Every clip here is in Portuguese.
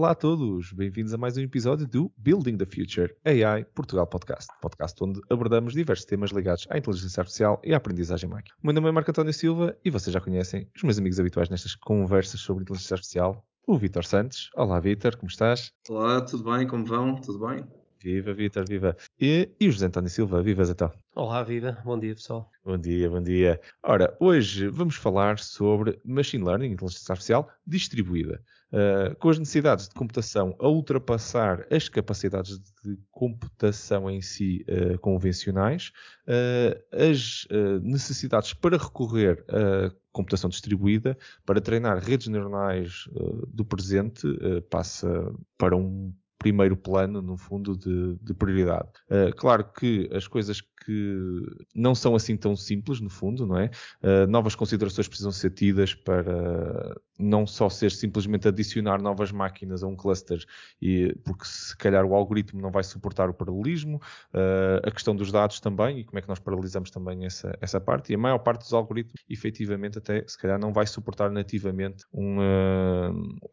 Olá a todos, bem-vindos a mais um episódio do Building the Future AI Portugal Podcast, podcast onde abordamos diversos temas ligados à inteligência artificial e à aprendizagem máquina. O meu nome é Marco António Silva e vocês já conhecem os meus amigos habituais nestas conversas sobre inteligência artificial, o Vitor Santos. Olá Vitor, como estás? Olá, tudo bem? Como vão? Tudo bem? Viva, Vitor, viva. E, e o José António Silva, viva então. Olá, viva. Bom dia, pessoal. Bom dia, bom dia. Ora, hoje vamos falar sobre Machine Learning, inteligência artificial distribuída. Uh, com as necessidades de computação a ultrapassar as capacidades de computação em si uh, convencionais, uh, as necessidades para recorrer a computação distribuída, para treinar redes neuronais do presente, passa para um primeiro plano, no fundo, de, de prioridade. Uh, claro que as coisas que não são assim tão simples, no fundo, não é? Uh, novas considerações precisam ser tidas para não só ser simplesmente adicionar novas máquinas a um cluster, e, porque se calhar o algoritmo não vai suportar o paralelismo, uh, a questão dos dados também, e como é que nós paralisamos também essa, essa parte, e a maior parte dos algoritmos, efetivamente, até se calhar não vai suportar nativamente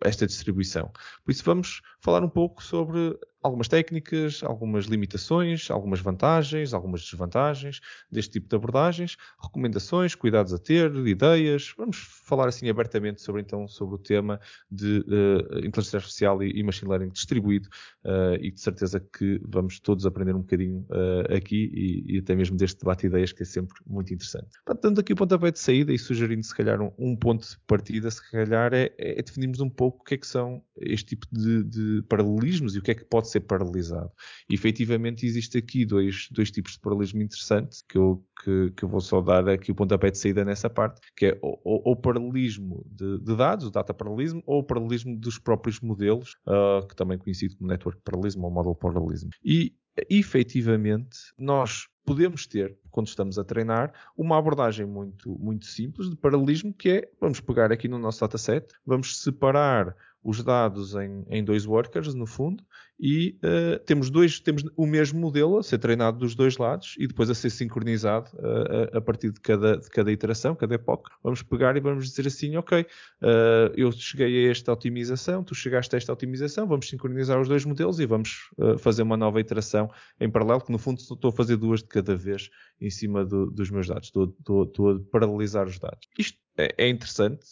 esta distribuição. Por isso vamos falar um pouco sobre sobre algumas técnicas, algumas limitações, algumas vantagens, algumas desvantagens deste tipo de abordagens, recomendações, cuidados a ter, ideias. Vamos falar assim abertamente sobre então sobre o tema de uh, inteligência artificial e, e, machine learning distribuído uh, e de certeza que vamos todos aprender um bocadinho uh, aqui e, e, até mesmo deste debate de ideias que é sempre muito interessante. Portanto, aqui o pontapé de saída e sugerindo se calhar um, um ponto de partida, se calhar é, é, definirmos um pouco o que é que são este tipo de, de paralelismos e o que é que pode ser ser paralisado. E efetivamente existe aqui dois, dois tipos de paralelismo interessantes que eu, que, que eu vou só dar aqui o pontapé de saída nessa parte, que é o, o paralelismo de, de, dados, o data paralelismo, ou o paralelismo dos próprios modelos, uh, que também é conhecido como network paralelismo ou model paralelismo. E efetivamente nós podemos ter, quando estamos a treinar, uma abordagem muito, muito simples de paralelismo, que é, vamos pegar aqui no nosso dataset, vamos separar os dados em, em dois workers, no fundo, e uh, temos, dois, temos o mesmo modelo a ser treinado dos dois lados e depois a ser sincronizado uh, a, a, partir de cada, de cada iteração, cada época. Vamos pegar e vamos dizer assim, ok, uh, eu cheguei a esta otimização, tu chegaste a esta otimização, vamos sincronizar os dois modelos e vamos fazer uma nova iteração em paralelo, que no fundo estou a fazer duas de cada vez em cima do, dos meus dados, estou, estou, estou a paralelizar os dados. Isto é, é interessante,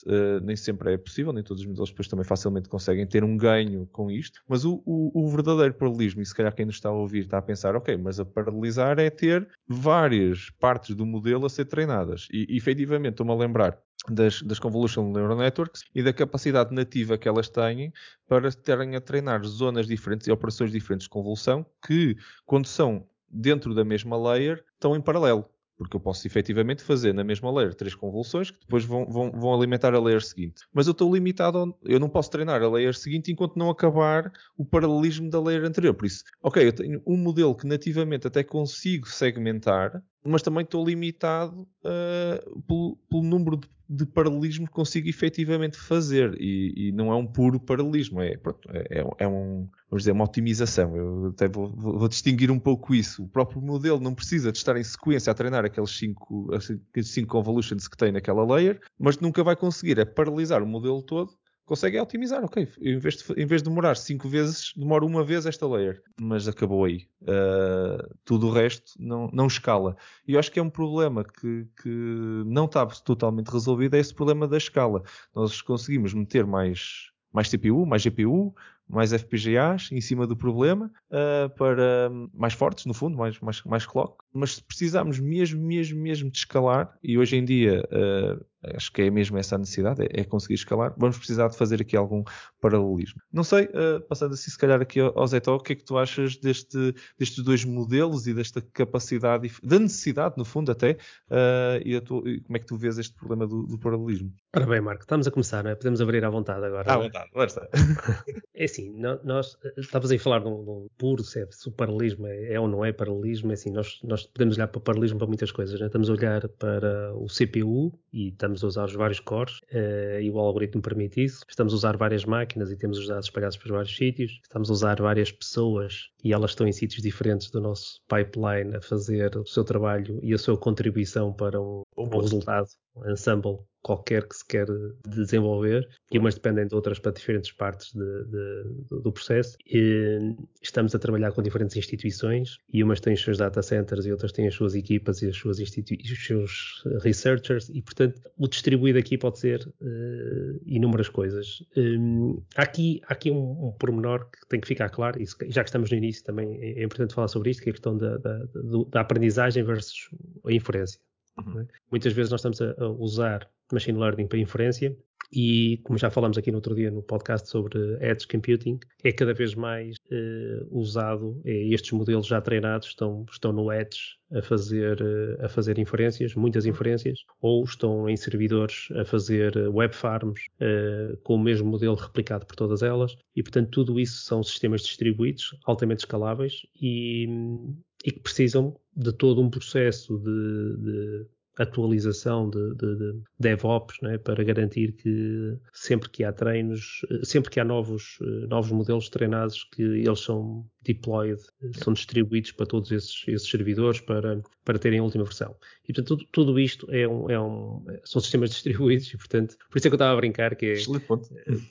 nem sempre é possível, nem todos os modelos depois também facilmente conseguem ter um ganho com isto, mas o, o, o, verdadeiro paralelismo, e se calhar quem nos está a ouvir está a pensar, ok, mas a paralelizar é ter várias partes do modelo a ser treinadas. E, efetivamente, estou-me a lembrar das, das Convolutional Neural Networks e da capacidade nativa que elas têm para terem a treinar zonas diferentes e operações diferentes de convolução que, quando são dentro da mesma layer, estão em paralelo. Porque eu posso efetivamente fazer na mesma layer três convoluções que depois vão, vão, vão alimentar a layer seguinte. Mas eu estou limitado, eu não posso treinar a layer seguinte enquanto não acabar o paralelismo da layer anterior. Por isso, ok, eu tenho um modelo que nativamente até consigo segmentar, mas também estou limitado uh, pelo, pelo, número de, de paralelismo consigo efetivamente fazer. E, e, não é um puro paralelismo, é, é, é, é um, vamos dizer, uma otimização. Eu até vou, vou, distinguir um pouco isso. O próprio modelo não precisa de estar em sequência a treinar aqueles 5 cinco convolutions que tem naquela layer, mas nunca vai conseguir é paralisar o modelo todo consegue otimizar, ok. Em vez, de, em vez de demorar 5 vezes, demora uma vez esta layer. Mas acabou aí. Uh, tudo o resto não, não escala. E eu acho que é um problema que, que não está totalmente resolvido, é esse problema da escala. Nós conseguimos meter mais, mais CPU, mais GPU, mais FPGAs em cima do problema uh, para mais fortes, no fundo, mais, mais, mais clock. Mas se precisarmos mesmo, mesmo, mesmo de escalar, e hoje em dia uh, acho que é mesmo essa a necessidade, é, é, conseguir escalar. Vamos precisar de fazer aqui algum paralelismo. Não sei, uh, passando assim se calhar aqui ao, ao Zé o que é que tu achas deste, destes dois modelos e desta capacidade, da necessidade, no fundo até, uh, e, tu, e, como é que tu vês este problema do, do, paralelismo? Ora bem, Marco, estamos a começar, não é? Podemos abrir à vontade agora. À vontade, lá está. é assim, nós, estamos aí a falar de um, de um puro, se, é, se o paralelismo é, é, ou não é paralelismo, é assim, nós, nós podemos olhar para o paralelismo para muitas coisas, né? estamos a olhar para o CPU e estamos estamos a usar os vários cores uh, e o algoritmo permite isso. Estamos a usar várias máquinas e temos os dados espalhados por vários sítios. Estamos a usar várias pessoas e elas estão em sítios diferentes do nosso pipeline a fazer o seu trabalho e a sua contribuição para um, um resultado, ensemble qualquer que se quer desenvolver e umas dependem de outras para diferentes partes de, de, do processo. E estamos a trabalhar com diferentes instituições e umas têm os seus data centers e outras têm as suas equipas e as suas os seus researchers e, portanto, o distribuído aqui pode ser uh, inúmeras coisas. Um, há aqui, há aqui um, um pormenor que tem que ficar claro, e já que estamos no início também é, é importante falar sobre isto, que é a questão da, da, da aprendizagem versus a inferência. Uhum. É? Muitas vezes nós estamos a, a usar machine learning para inferência e, como já falamos aqui no outro dia no podcast sobre Edge Computing, é cada vez mais uh, usado, é, estes modelos já treinados estão, estão no Edge a fazer, uh, a fazer inferências, muitas inferências, ou estão em servidores a fazer web farms com o mesmo modelo replicado por todas elas, e portanto tudo isso são sistemas distribuídos, altamente escaláveis e, e que precisam de todo um processo de, de atualização de, de, de DevOps né, para garantir que sempre que há treinos, sempre que há novos, novos modelos treinados, que eles são deployed, são distribuídos para todos esses, esses servidores para, para terem a última versão. E portanto tudo, tudo isto é um, é um, são sistemas distribuídos e portanto por isso é que eu estava a brincar que é,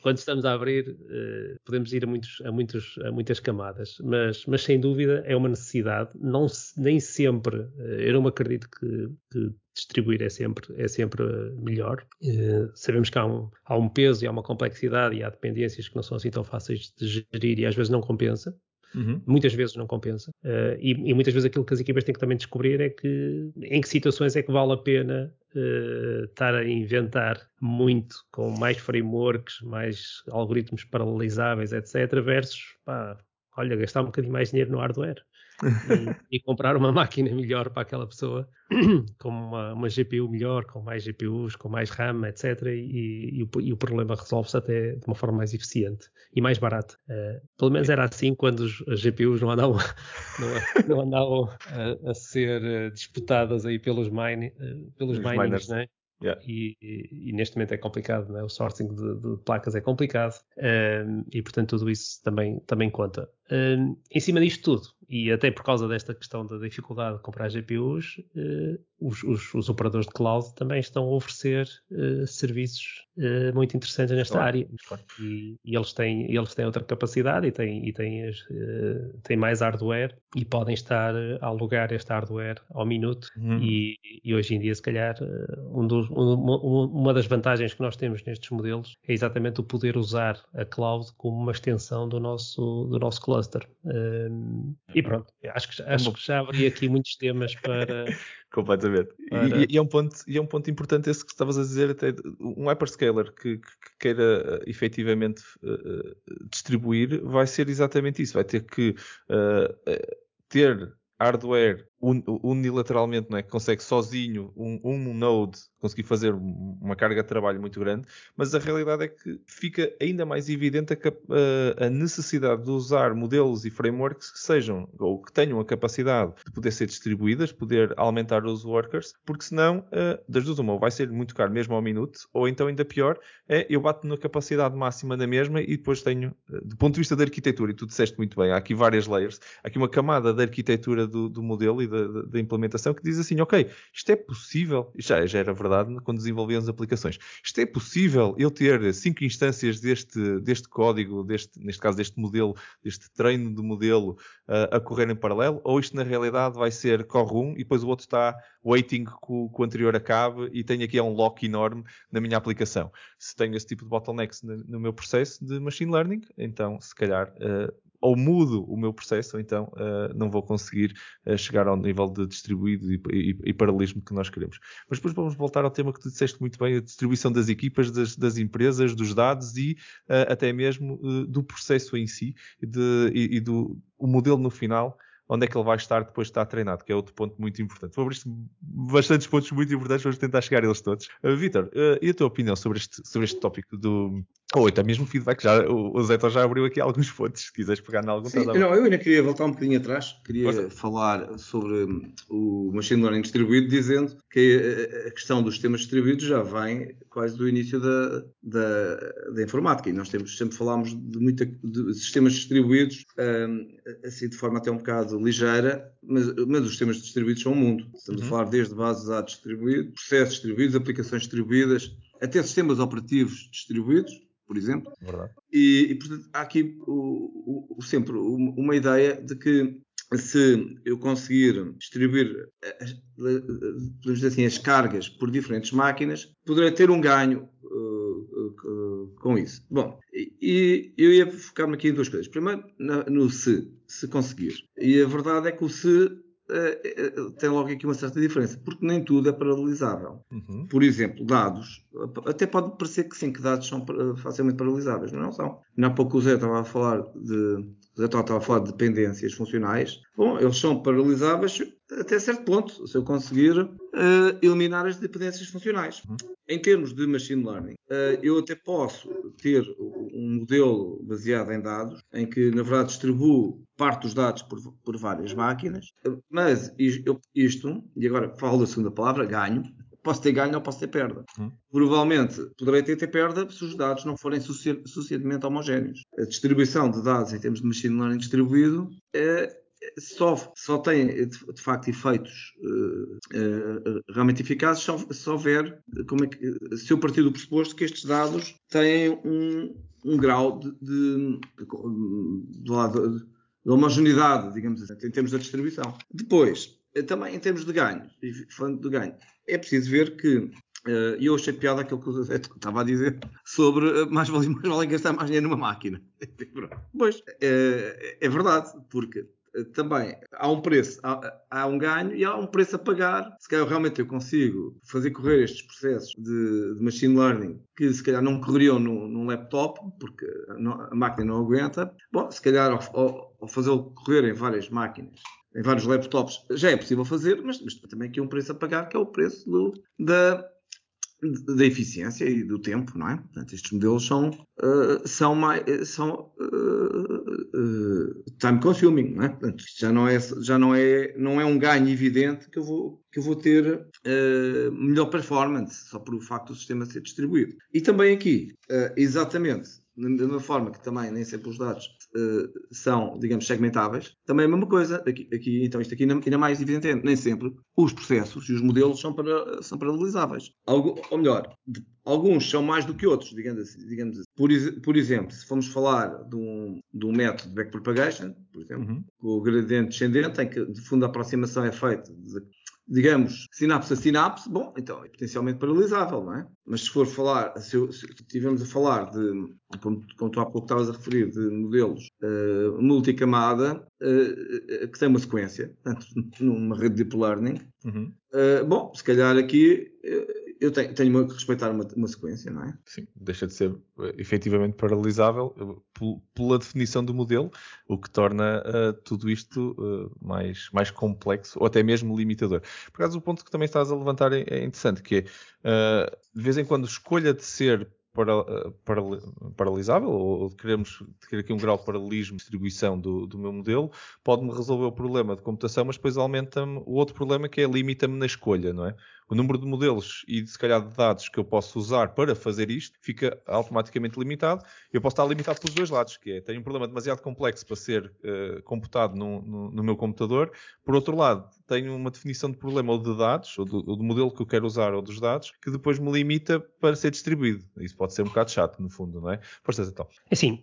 quando estamos a abrir eh, podemos ir a, muitos, a, muitos, a muitas camadas, mas, mas sem dúvida é uma necessidade, não, nem sempre, eh, eu não acredito que, que distribuir é sempre, é sempre melhor. Uh, sabemos que há um, há um peso e há uma complexidade e há dependências que não são assim tão fáceis de gerir e às vezes não compensa. Uhum. Muitas vezes não compensa. Uh, e, e, muitas vezes aquilo que as equipas têm que também descobrir é que em que situações é que vale a pena uh, estar a inventar muito com mais frameworks, mais algoritmos paralelizáveis, etc., versus, pá, olha, gastar um bocadinho mais dinheiro no hardware e, e, comprar uma máquina melhor para aquela pessoa, com uma, uma, GPU melhor, com mais GPUs, com mais RAM, etc. E, e, o, e o, problema resolve-se até de uma forma mais eficiente e mais barata. Uh, pelo menos era assim quando os, as GPUs não andavam, não, não andavam a, a, ser eh, disputadas aí pelos, mine, pelos miners, miners. Né? Yeah. E, e, e, neste momento é complicado, né? o sourcing de, de placas é complicado um, e portanto tudo isso também, também conta. Em cima disto tudo, e até por causa desta questão da dificuldade de comprar GPUs, uh, os, os, os, operadores de cloud também estão a oferecer uh, serviços uh, muito interessantes nesta claro, área. E, e, eles, têm, eles têm outra capacidade e têm, e têm, têm mais hardware e podem estar a alugar este hardware ao minuto. Uhum. E, e, hoje em dia, se calhar, um dos, um, uma das vantagens que nós temos nestes modelos é exatamente o poder usar a cloud como uma extensão do nosso, do nosso cluster. Um, e pronto, acho que, acho que já abri aqui muitos temas para. Completamente. Para... E, e, é um ponto, e é um ponto importante esse que estavas a dizer, até um hyperscaler que, que, que queira uh, efetivamente uh, distribuir vai ser exatamente isso, vai ter que uh, ter hardware unilateralmente, não é? que consegue sozinho um, um node conseguir fazer uma carga de trabalho muito grande, mas a realidade é que fica ainda mais evidente a, a, necessidade de usar modelos e frameworks que sejam ou que tenham a capacidade de poder ser distribuídas, poder aumentar os workers, porque senão, uh, das duas uma, vai ser muito caro mesmo ao minuto, ou então ainda pior, é eu bato na capacidade máxima da mesma e depois tenho, uh, do ponto de vista da arquitetura, e tu disseste muito bem, há aqui várias layers, há aqui uma camada da arquitetura do, do modelo e da, implementação que diz assim, ok, isto é possível, já, já era verdade quando desenvolvíamos aplicações. Isto é possível eu ter cinco instâncias deste, deste código, deste, neste caso deste modelo, deste treino de modelo uh, a correr em paralelo, ou isto na realidade vai ser corre um e depois o outro está waiting que o, o anterior acabe e tenho aqui um lock enorme na minha aplicação. Se tenho esse tipo de bottlenecks no, no meu processo de machine learning, então se calhar uh, ou mudo o meu processo, ou então uh, não vou conseguir uh, chegar ao nível de distribuído e, e, e, paralelismo que nós queremos. Mas depois vamos voltar ao tema que tu disseste muito bem, a distribuição das equipas, das, das empresas, dos dados e uh, até mesmo do processo em si de, e, e, do o modelo no final onde é que ele vai estar depois de estar treinado, que é outro ponto muito importante. Sobre isto, bastantes pontos muito importantes, vamos tentar chegar a eles todos. Uh, Vitor, uh, e a tua opinião sobre este, sobre este tópico do, Ou até mesmo feedback. Já, o, o Zé já abriu aqui alguns pontos, se quiseres pegar em algum. Sim, não, eu ainda queria voltar um bocadinho atrás. Queria Força. falar sobre hum, o machine learning distribuído, dizendo que a questão dos sistemas distribuídos já vem quase do início da, da, da informática. E nós temos, sempre falámos de, muita, de sistemas distribuídos, um, assim de forma até um bocado ligeira, mas, mas os sistemas distribuídos são o um mundo. Estamos uhum. a falar desde bases de dados distribuídos, processos distribuídos, aplicações distribuídas, até sistemas operativos distribuídos, por exemplo. E, e, portanto, há aqui o, o, sempre uma ideia de que se eu conseguir distribuir podemos dizer assim, as cargas por diferentes máquinas, poderei ter um ganho uh, uh, com isso. Bom, e, eu ia focar-me aqui em duas coisas. Primeiro, no se, se conseguir. E a verdade é que o se uh, tem logo aqui uma certa diferença, porque nem tudo é paralisável. Uhum. Por exemplo, dados, até pode parecer que sim, que dados são facilmente paralisáveis, mas não são. Há pouco o Zé estava a falar de José estava a falar de dependências funcionais. Bom, eles são paralisáveis até certo ponto, se eu conseguir uh, eliminar as dependências funcionais. Uhum. Em termos de machine learning, uh, eu até posso ter um modelo baseado em dados, em que, na verdade, distribuo parte dos dados por, por várias máquinas, mas isto, e agora falo da segunda palavra, ganho, posso ter ganho ou posso ter perda. Hum. Provavelmente poderei ter, ter perda se os dados não forem suficientemente homogéneos. A distribuição de dados em termos de machine learning distribuído é, só, só tem de, facto efeitos uh, uh, realmente eficazes só, se houver, como é que, se eu partir do pressuposto que estes dados têm um, um grau de, de, de, de, homogeneidade, digamos assim, em termos da distribuição. Depois, também em termos de ganho, falando de ganho, é preciso ver que Uh, eu achei piada aquilo que Zé estava a dizer sobre mais vale, mais vale gastar mais dinheiro numa máquina. pois, uh, é verdade, porque também há um preço, há, há, um ganho e há um preço a pagar. Se calhar realmente eu consigo fazer correr estes processos de, de machine learning que se calhar não correriam no, num laptop, porque a máquina não aguenta. Bom, se calhar ao, ao, ao fazê-lo correr em várias máquinas em vários laptops já é possível fazer, mas, mas também aqui um preço a pagar, que é o preço do, da, da eficiência e do tempo, não é? Portanto, estes modelos são, uh, são, mais, são uh, uh, time consuming, não é? Portanto, já não é, já não é, não é um ganho evidente que eu vou, que eu vou ter melhor performance só por o facto do sistema ser distribuído. E também aqui, exatamente, da mesma forma que também nem sempre os dados uh, são, digamos, segmentáveis, também é a mesma coisa. Aqui, aqui então, isto aqui ainda, ainda mais evidente, nem sempre os processos e os modelos são, para, são paralelizáveis. Algo, ou melhor, de, alguns são mais do que outros, digamos assim. Digamos assim. Por, por, exemplo, se formos falar de um, de um método de backpropagation, por exemplo, uhum. o gradiente descendente, em que de fundo a aproximação é feita de digamos, sinapse a sinapse, bom, então é potencialmente paralisável, não é? Mas se for falar, se, se a falar de, como, como tu há pouco estavas a referir, de modelos uh, multicamada, uh, que tem uma sequência, portanto, numa rede de deep learning, uhum. uh, bom, se calhar aqui eu tenho, tenho que respeitar uma, uma, sequência, não é? Sim, deixa de ser efetivamente paralisável pela definição do modelo, o que torna uh, tudo isto uh, mais, mais complexo ou até mesmo limitador. Por acaso, o ponto que também estás a levantar é, é interessante, que é, uh, de vez em quando, escolha de ser para, para, paralisável, ou queremos ter aqui um grau de paralelismo de distribuição do, do meu modelo, pode-me resolver o problema de computação, mas depois aumenta-me o outro problema que é limita-me na escolha, não é? O número de modelos e se calhar de dados que eu posso usar para fazer isto fica automaticamente limitado. Eu posso estar limitado pelos dois lados, que é tenho um problema demasiado complexo para ser uh, computado no, no, no, meu computador. Por outro lado, tenho uma definição de problema ou de dados, ou do, ou do, modelo que eu quero usar, ou dos dados, que depois me limita para ser distribuído. Isso pode ser um bocado chato, no fundo, não é? Força, então. É assim,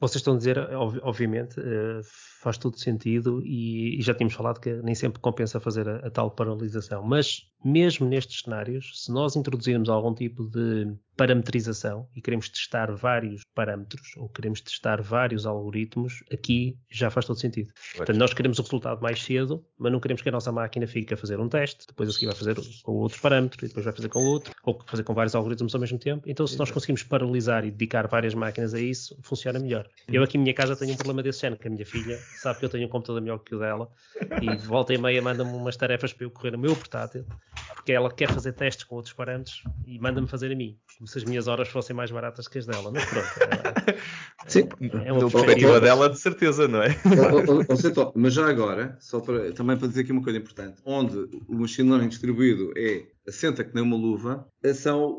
vocês estão a dizer, obviamente, uh, faz todo sentido e, e, já tínhamos falado que nem sempre compensa fazer a, a tal paralisação. Mas mesmo nestes cenários, se nós introduzirmos algum tipo de parametrização e queremos testar vários parâmetros ou queremos testar vários algoritmos, aqui já faz todo sentido. Portanto, nós queremos o resultado mais cedo, mas não queremos que a nossa máquina fique a fazer um teste, depois a seguir vai fazer com outro parâmetro, e depois vai fazer com outro, ou fazer com vários algoritmos ao mesmo tempo. Então, se nós conseguimos paralisar e dedicar várias máquinas a isso, funciona melhor. Eu aqui em minha casa tenho um problema desse género, que a minha filha sabe que eu tenho um computador melhor que o dela e volta e meia manda-me umas tarefas para eu correr no meu portátil, porque ela quer fazer testes com outros parâmetros e manda-me fazer a mim, como se as minhas horas fossem mais baratas que as dela, mas pronto. É, Sim, é uma perspectiva dela, de certeza, não é? mas já agora, só para, também para dizer aqui uma coisa importante, onde o machine learning distribuído é assenta que nem uma luva, são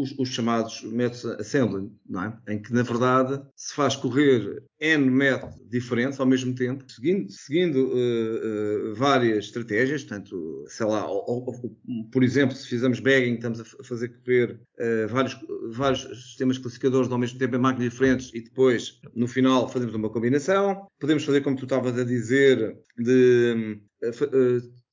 os, os, chamados métodos assembly, é? Em que, na verdade, se faz correr N métodos diferentes ao mesmo tempo, seguindo, seguindo uh, uh, várias estratégias, portanto, sei lá, ou, ou, por exemplo, se fizermos bagging, estamos a fazer correr uh, vários, vários sistemas classificadores ao mesmo tempo em máquinas diferentes e depois, no final, fazemos uma combinação. Podemos fazer, como tu estavas a dizer, de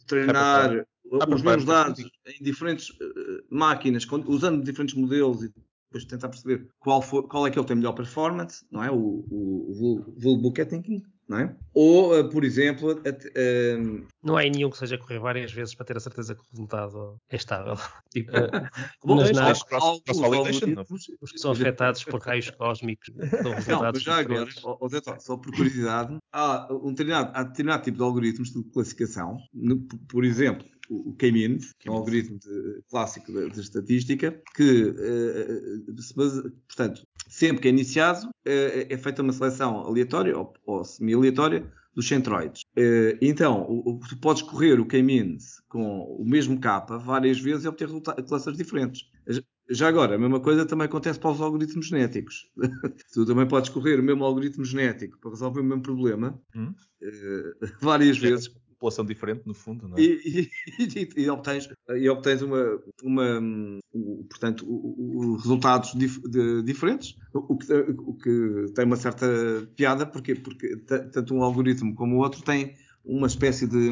treinar os mesmos dados em diferentes uh, máquinas, usando diferentes modelos e depois tentar perceber qual, for, qual é que ele tem melhor performance, não é? O, o, o, o bookkeeping, não é? Ou, uh, por exemplo, uh, não há nenhum que seja correr várias vezes para ter a certeza que o resultado é estável. Tipo, uh, mas na, os que são afetados por raios cósmicos dão resultados não, já agora, só por curiosidade, há um determinado, há determinado tipo de algoritmos de classificação, no, por exemplo, o K-means, que é um algoritmo de, clássico de, de, estatística, que, uh, se base, portanto, sempre que é iniciado, uh, é feita uma seleção aleatória ou, ou semi-aleatória dos centroides. Uh, então, o, o, tu podes correr o K-means com o mesmo capa várias vezes e obter clusters diferentes. Já agora, a mesma coisa também acontece para os algoritmos genéticos. tu também podes correr o mesmo algoritmo genético para resolver o mesmo problema hum? várias vezes população diferente, no fundo, não é? E, e, e, obtens, e obtens uma, uma um, portanto, o resultados dif, de, diferentes, o que, o que tem uma certa piada, porque, porque tanto um algoritmo como o outro tem uma espécie de,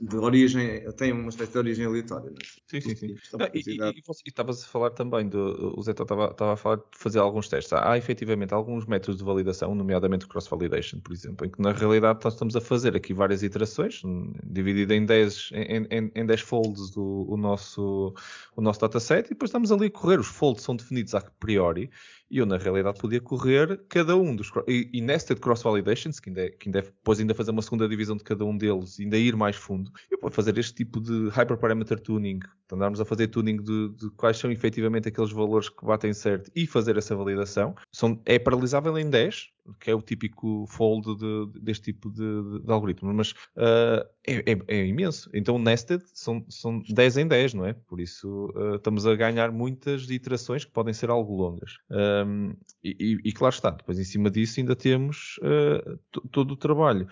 de origem, tem uma espécie de origem aleatória. É? Sim, sim, sim. Não, e, e, estavas a falar também, do, o Zé estava, estava a falar de fazer alguns testes. Há, há efetivamente alguns métodos de validação, nomeadamente cross-validation, por exemplo, em que na realidade nós estamos a fazer aqui várias iterações, dividida em 10, em, em, em 10 folds do, o, nosso, o nosso dataset, e depois estamos ali a correr. Os folds são definidos a priori, e eu na realidade podia correr cada um dos e, e nested cross validations que ainda, é, que ainda é, depois ainda fazer uma segunda divisão de cada um deles ainda ir mais fundo eu posso fazer este tipo de hyperparameter tuning andarmos a fazer tuning de, de, quais são efetivamente aqueles valores que batem certo e fazer essa validação. São, é paralisável em 10 que é o típico fold de, deste tipo de, de algoritmo, mas uh, é, é, é, imenso. Então, nested são, são 10 em 10, não é? Por isso, uh, estamos a ganhar muitas iterações que podem ser algo longas. Um, e, e, claro está, depois em cima disso ainda temos uh, todo o trabalho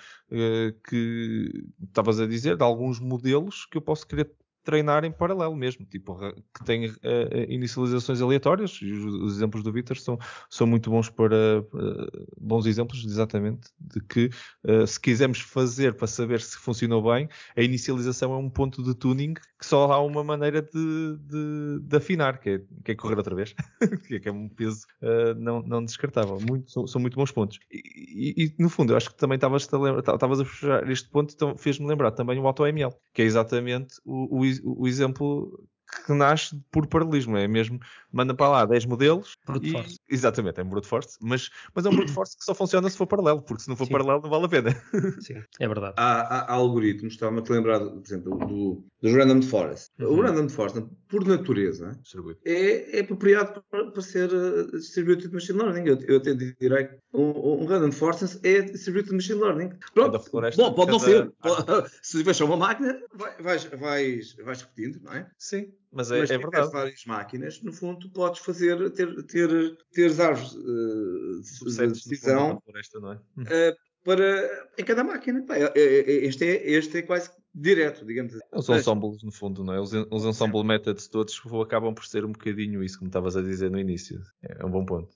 que estavas a dizer, de alguns modelos que eu posso querer treinar em paralelo mesmo, tipo, que tem uh, inicializações aleatórias, e os, os, exemplos do Vitor são, são muito bons para, uh, bons exemplos exatamente, de que uh, se quisermos fazer para saber se funcionou bem, a inicialização é um ponto de tuning que só há uma maneira de, de, de afinar, que é, que é, correr outra vez, que é um peso não, não descartável. Muito, são, são, muito bons pontos. E, e, no fundo, eu acho que também estavas a, a este ponto, então fez-me lembrar também o AutoML, que é exatamente o, o o, exemplo que nasce por paralelismo, é mesmo, manda para lá 10 modelos e. exatamente, é um brute force, mas, mas é um brute force que só funciona se for paralelo, porque se não for Sim. paralelo não vale a pena. Sim, é verdade. Há, há, há algoritmos, estava-me a lembrar, por exemplo, do, dos Random Forest. Uhum. O Random Forest, por natureza, é, é apropriado para, para ser uh, Distributed Machine Learning. Eu, eu até direi um, um Random Forest é Distributed Machine Learning. Pronto, floresta, bom, pode cada... não ser. Se tiveres uma máquina, vais, vais, vais repetindo, não é? Sim. Mas é, Mas é verdade. várias máquinas, no fundo, podes fazer, ter, ter, ter árvores uh, de decisão floresta, não é? Uh, para, em cada máquina. É, é, é, este, é, este é quase direto, digamos assim. Os ensembles, no fundo, não é? Os, os ensemble methods todos acabam por ser um bocadinho isso, como estavas a dizer no início. É um bom ponto.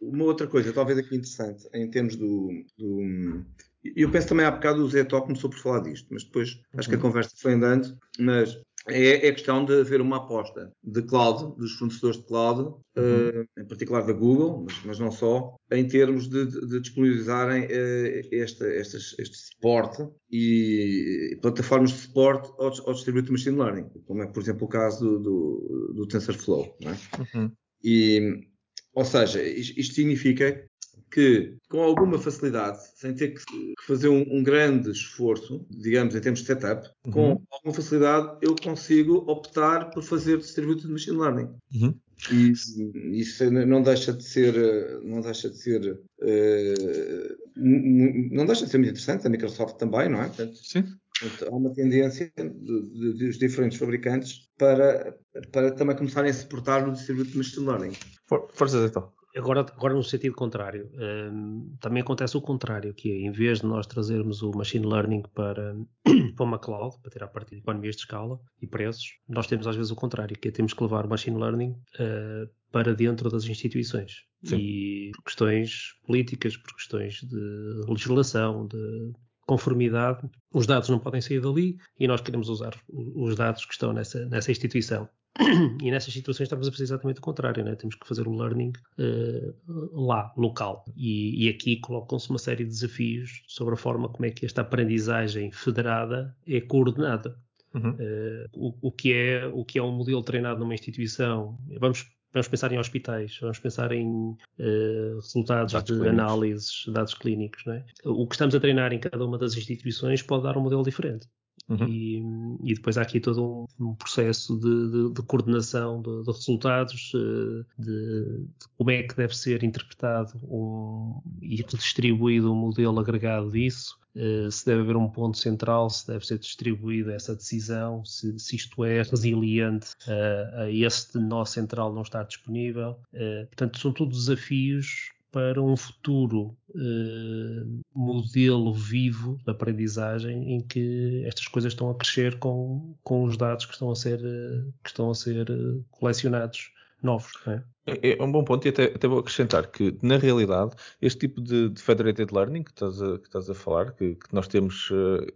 Uma outra coisa, talvez aqui interessante, em termos do. do eu penso também há bocado o Zé Tó começou por falar disto, mas depois acho que a uhum. conversa foi andando. Mas é, é questão de haver uma aposta de cloud, dos fornecedores de cloud, uhum. uh, em particular da Google, mas, mas, não só, em termos de, de disponibilizarem esta, estas, este suporte e plataformas de suporte ao, ao Distributed Machine Learning, como é, por exemplo, o caso do, do, do TensorFlow. É? Uhum. E, ou seja, isto significa que, com alguma facilidade, sem ter que fazer um, um grande esforço, digamos, em termos de setup, uhum. com alguma facilidade eu consigo optar por fazer distributed machine learning. Uhum. E isso não deixa de ser, não deixa de ser, uh, não deixa de ser muito interessante. A Microsoft também, não é? Portanto, Sim. Há uma tendência dos diferentes fabricantes para, para também começarem a se portar no distributed machine learning. For, forças então. Agora, agora no sentido contrário, um, também acontece o contrário, que é em vez de nós trazermos o machine learning para, para uma cloud, para tirar partido de economias de escala e preços, nós temos às vezes o contrário, que é temos que levar o machine learning uh, para dentro das instituições. Sim. E por questões políticas, por questões de legislação, de conformidade, os dados não podem sair dali e nós queremos usar os dados que estão nessa, nessa instituição. E nessas situações estamos a fazer exatamente o contrário, né? temos que fazer o learning uh, lá, local. E, e aqui colocam-se uma série de desafios sobre a forma como é que esta aprendizagem federada é coordenada. Uhum. Uh, o, o, que é, o que é um modelo treinado numa instituição. Vamos Vamos pensar em hospitais, vamos pensar em uh, resultados dados de clínicos. análises, dados clínicos. É? O que estamos a treinar em cada uma das instituições pode dar um modelo diferente. Uhum. E, e, depois há aqui todo um, um processo de, de, de coordenação de, de resultados, eh, de, como é que deve ser interpretado um, e distribuído um modelo agregado disso, uh, se deve haver um ponto central, se deve ser distribuída essa decisão, se, se isto é resiliente uh, a esse nó central não estar disponível. Portanto, são todos desafios para um futuro uh, modelo vivo de aprendizagem em que estas coisas estão a crescer com, com os dados que estão a ser, uh, que estão a ser uh, colecionados novos. É? é? é? um bom ponto e até, até, vou acrescentar que, na realidade, este tipo de, de federated learning que estás a, que estás a falar, que, que nós temos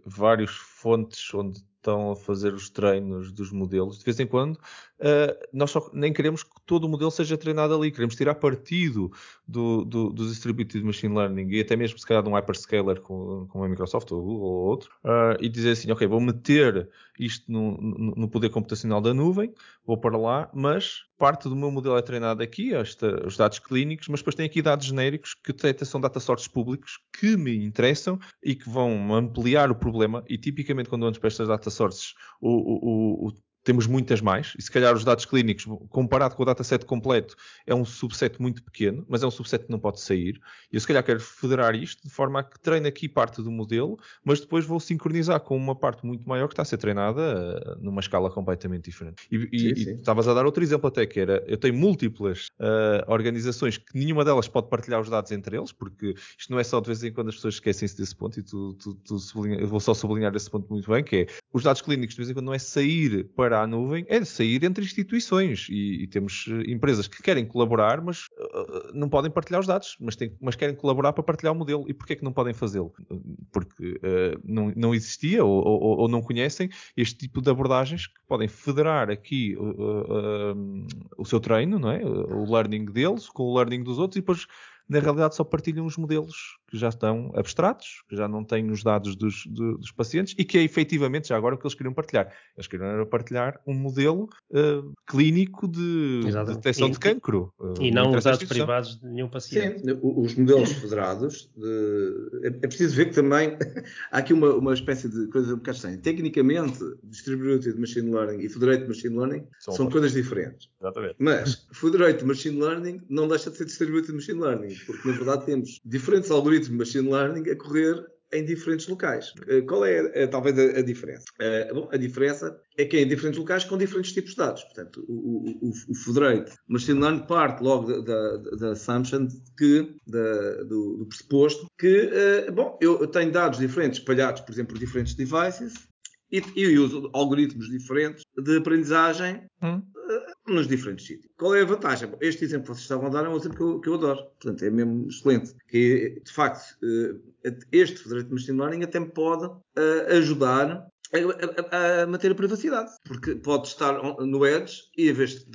vários fontes onde estão a fazer os treinos dos modelos, de vez em quando, uh, nós só, nem queremos que todo o modelo seja treinado ali, queremos tirar partido do, do, do Distributed Machine Learning e até mesmo, se calhar, de um hyperscaler como, a Microsoft ou, ou outro, uh, e dizer assim, ok, vou meter isto no, no, no, poder computacional da nuvem, vou para lá, mas parte do meu modelo é treinado aqui, esta, os dados clínicos, mas depois tem aqui dados genéricos que são data públicos que me interessam e que vão ampliar o problema e tipicamente quando vamos para estas data sources. O, o, o temos muitas mais, e se calhar os dados clínicos, comparado com o dataset completo, é um subset muito pequeno, mas é um subset que não pode sair. E eu se calhar quero federar isto de forma a que treine aqui parte do modelo, mas depois vou sincronizar com uma parte muito maior que está a ser treinada uh, numa escala completamente diferente. E estavas a dar outro exemplo até, que era, eu tenho múltiplas uh, organizações que nenhuma delas pode partilhar os dados entre eles, porque isto não é só de vez em quando as pessoas esquecem-se desse ponto, e tu, tu, tu sublinha, eu vou só sublinhar esse ponto muito bem, que é, os dados clínicos de vez em quando não é sair para a nuvem é sair entre instituições e, e temos eh, empresas que querem colaborar, mas uh, não podem partilhar os dados, mas, têm, mas, querem colaborar para partilhar o modelo. E porquê que não podem fazê-lo? Porque uh, não, não, existia ou, ou, ou, não conhecem este tipo de abordagens que podem federar aqui uh, o seu treino, não é? o learning deles com o learning dos outros e depois na realidade só partilham os modelos que já estão abstratos, que já não têm os dados dos, dos pacientes e que é efetivamente já agora o que eles queriam partilhar. Eles queriam partilhar um modelo uh, clínico de, de detecção e, de cancro. Uh, e não os dados privados de nenhum paciente. Sim, os modelos federados, de, é, é, preciso ver que também há aqui uma, uma espécie de coisa um bocado estranha. Tecnicamente, Distributed Machine Learning e Federated Machine Learning são, são coisas diferentes. Exatamente. Mas Federated Machine Learning não deixa de ser Distributed Machine Learning porque na verdade temos diferentes algoritmos de machine learning a correr em diferentes locais. Eh, qual é, talvez a, diferença? Uh, bom, a diferença é que é em diferentes locais com diferentes tipos de dados. Portanto, o, o, o Federate Machine Learning parte logo da, da, da assumption que, da, do, do, pressuposto que, bom, eu tenho dados diferentes espalhados, por exemplo, por diferentes devices e, e uso algoritmos diferentes de aprendizagem hum nos diferentes sítios. Qual é a vantagem? Este exemplo que vocês estavam a dar é um exemplo que eu, que eu adoro. Portanto, é mesmo excelente. Que, de facto, eh, este Federated Machine Learning até me pode eh, ajudar a, a, a, manter a privacidade. Porque pode estar no Edge e, a vez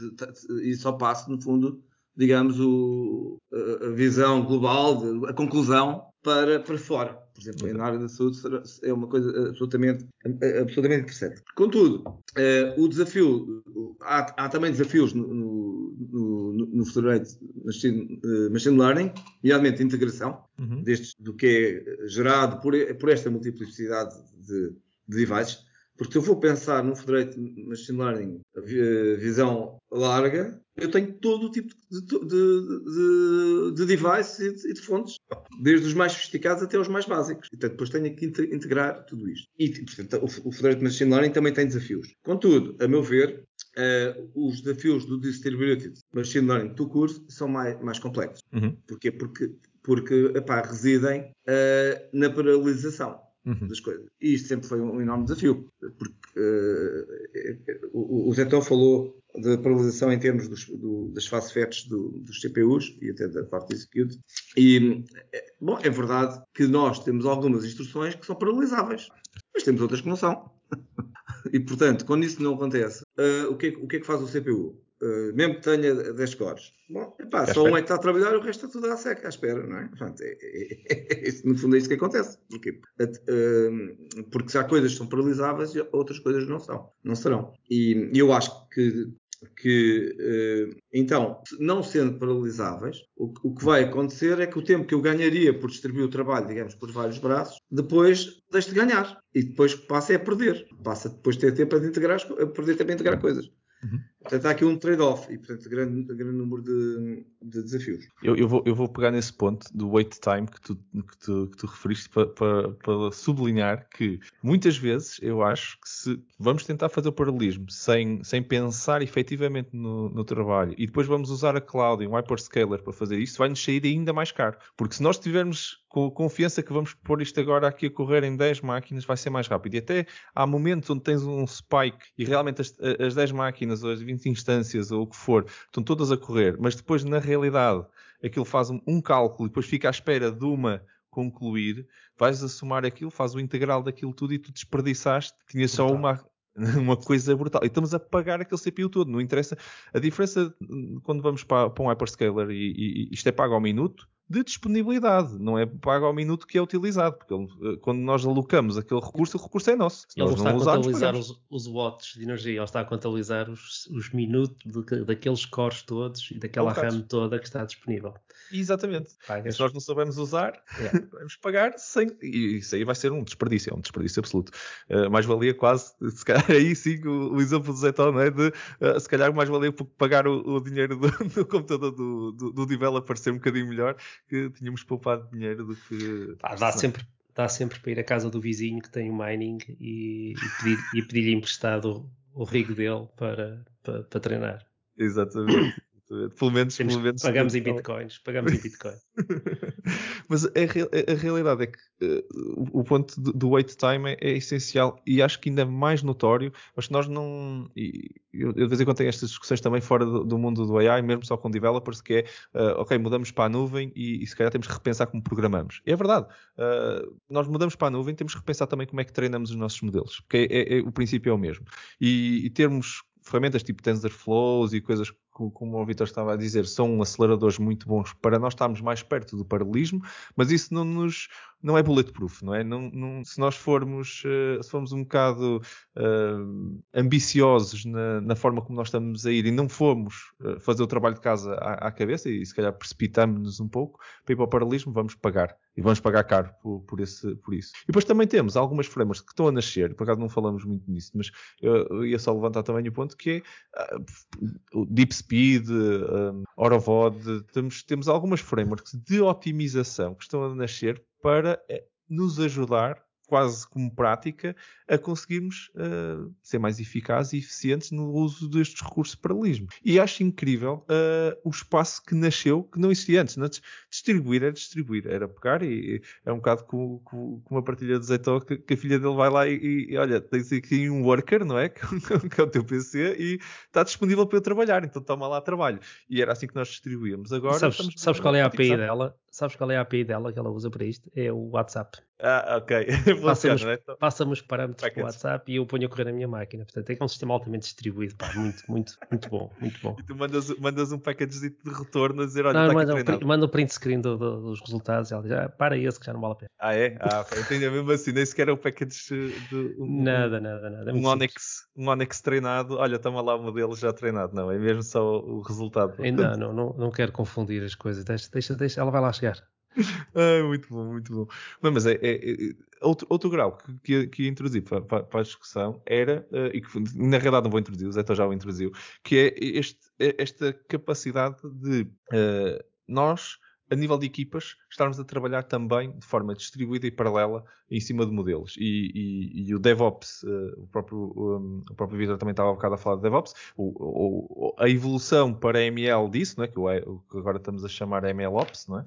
e só passa, no fundo, digamos, o, a visão global, a conclusão para, para fora. Por exemplo, na área da saúde é uma coisa absolutamente, absolutamente interessante. Contudo, uh, o desafio, há, há, também desafios no, no, no, no Federated Machine, uh, Machine Learning, nomeadamente integração uhum. destes, do que é gerado por, por esta multiplicidade de, de devices. Porque se eu vou pensar no Federated Machine Learning, a visão larga, eu tenho todo o tipo de, de, de, de devices e de, de, fontes, desde os mais sofisticados até os mais básicos. E, portanto, depois tenho que integrar tudo isto. E, portanto, o, o Federated Machine Learning também tem desafios. Contudo, a meu ver, Uh, os desafios do Distributed Machine Learning to curso são mais, mais complexos. Uhum. Porquê? Porque, porque epá, residem uh, na paralisação uhum. das coisas. E isto sempre foi um enorme desafio, porque uh, o, o Zé falou da paralisação em termos dos, do, das fast FETs do, dos CPUs e até da parte execute. E, bom, é verdade que nós temos algumas instruções que são paralisáveis, mas temos outras que não são. E, portanto, quando isso não acontece, uh, o, que é, o, que é, que faz o CPU? Uh, mesmo que tenha 10 cores. Bom, epá, só um é que está a trabalhar e o resto está tudo à seca, à espera, não é? Portanto, é, é, é, no fundo é isso que acontece. Porquê? Uh, porque se há coisas que são paralisáveis e outras coisas não são, não serão. E eu acho que que, eh, então, não sendo paralisáveis, o, que vai acontecer é que o tempo que eu ganharia por distribuir o trabalho, digamos, por vários braços, depois deixo de ganhar. E depois passa é a perder. Passa depois de ter tempo a, integrar, a perder tempo a integrar coisas. Uhum. Portanto, há aqui um trade-off e, portanto, grande, grande número de, de desafios. Eu, eu, vou, eu vou pegar nesse ponto do wait time que tu, que tu, que tu referiste para, para, para, sublinhar que muitas vezes eu acho que se vamos tentar fazer o paralelismo sem, sem pensar efetivamente no, no trabalho e depois vamos usar a cloud e um hyperscaler para fazer isso, vai-nos sair ainda mais caro. Porque se nós tivermos com confiança que vamos pôr isto agora aqui a correr em 10 máquinas, vai ser mais rápido. E até há momentos onde tens um spike e realmente as, as 10 máquinas ou as 20 instâncias ou o que for estão todas a correr, mas depois na realidade aquilo faz um, um cálculo e depois fica à espera de uma concluir, vais a somar aquilo, faz o integral daquilo tudo e tu desperdiçaste, tinha só uma, uma coisa brutal. E estamos a pagar aquele CPU todo, não interessa. A diferença quando vamos para, para um hyperscaler e, e isto é pago ao minuto, de disponibilidade, não é pago ao minuto que é utilizado, porque ele, eh, quando nós alocamos aquele recurso, o recurso é nosso. ele não está a contabilizar os, os, watts de energia, ele está a contabilizar os, os minutos de, daqueles cores todos e daquela RAM toda que está disponível. Exatamente. Se nós não soubermos usar, é. vamos pagar sem. E isso aí vai ser um desperdício, é um desperdício absoluto. Uh, mais valia quase, se calhar aí sim, o, o exemplo do Zetão, não é? De uh, se calhar mais valia pagar o, o dinheiro do, do computador do, do, do developer ser um bocadinho melhor que tínhamos poupado dinheiro do que. Ah, dá, sempre, dá sempre para ir à casa do vizinho que tem o mining e, e pedir-lhe pedir emprestado o, o rig dele para, para, para treinar. Exatamente. Pelo menos, pelo menos pagamos em bitcoins, pagamos em bitcoin. Mas a, a, a, realidade é que uh, o ponto do, do wait time é, é, essencial e acho que ainda mais notório, mas nós não. eu, eu de vez em quando tenho estas discussões também fora do, do mundo do AI, mesmo só com developers, que é uh, ok, mudamos para a nuvem e, e, se calhar temos que repensar como programamos. E é verdade, uh, nós mudamos para a nuvem, temos que repensar também como é que treinamos os nossos modelos, porque é, é, o princípio é o mesmo. E, e termos ferramentas tipo TensorFlows e coisas como o Vitor estava a dizer, são aceleradores muito bons para nós estarmos mais perto do paralelismo, mas isso não nos não é bulletproof, não é? Não, não, se nós formos, uh, se formos um bocado uh, ambiciosos na, na, forma como nós estamos a ir e não formos uh, fazer o trabalho de casa à, à cabeça e se calhar precipitamos-nos um pouco para ir para o paralelismo, vamos pagar. E vamos pagar caro por, por, esse, por isso. E depois também temos algumas frameworks que estão a nascer, por acaso não falamos muito nisso, mas eu, eu ia só levantar também o ponto que é o Deep Speed, um, Aurovod, temos, temos algumas frameworks de otimização que estão a nascer para eh, nos ajudar quase como prática, a conseguirmos uh, ser mais eficazes e eficientes no uso destes recursos de paralelismo. E acho incrível uh, o espaço que nasceu, que não existia antes. Antes, distribuir era distribuir, era pegar e, é um bocado com, com, com uma partilha de Zeitó que, que, a filha dele vai lá e, e olha, tens aqui um worker, não é? que é o teu PC e está disponível para eu trabalhar, então toma lá trabalho. E era assim que nós distribuíamos. Agora, sabes, sabes qual é a API dela? Sabes qual é a API dela que ela usa para isto? É o WhatsApp. Ah, ok. Passa-me é? passa os parâmetros para o WhatsApp e eu ponho a correr na minha máquina. Portanto, é, é um sistema altamente distribuído, pá, muito, muito, muito bom, muito bom. E tu mandas, mandas um package de retorno a dizer, olha, não, manda, um, manda um print screen do, do, dos resultados e ela diz, ah, para esse que já não vale a pena. Ah, é? Ah, entendi mesmo assim, nem sequer é o package de... Um, nada, nada, nada. É um, Onyx, um Onyx treinado, olha, toma lá o modelo já treinado. Não, é mesmo só o resultado. Ainda não, não, não quero confundir as coisas. Deixa, deixa, deixa, ela vai lá chegar. ah, muito bom, muito bom. Mas é, é, é outro, outro grau que, que, que introduzi para, para, a discussão era, uh, e que na realidade não vou introduzir, o Zé já o introduziu, que é este, é esta capacidade de uh, nós a nível de equipas, estarmos a trabalhar também de forma distribuída e paralela em cima de modelos. E, e, e o DevOps, uh, o próprio, um, o próprio Vitor também estava um bocado a falar de DevOps, o, o, a evolução para ML disso, não é? que, o, que agora estamos a chamar MLOps, não é?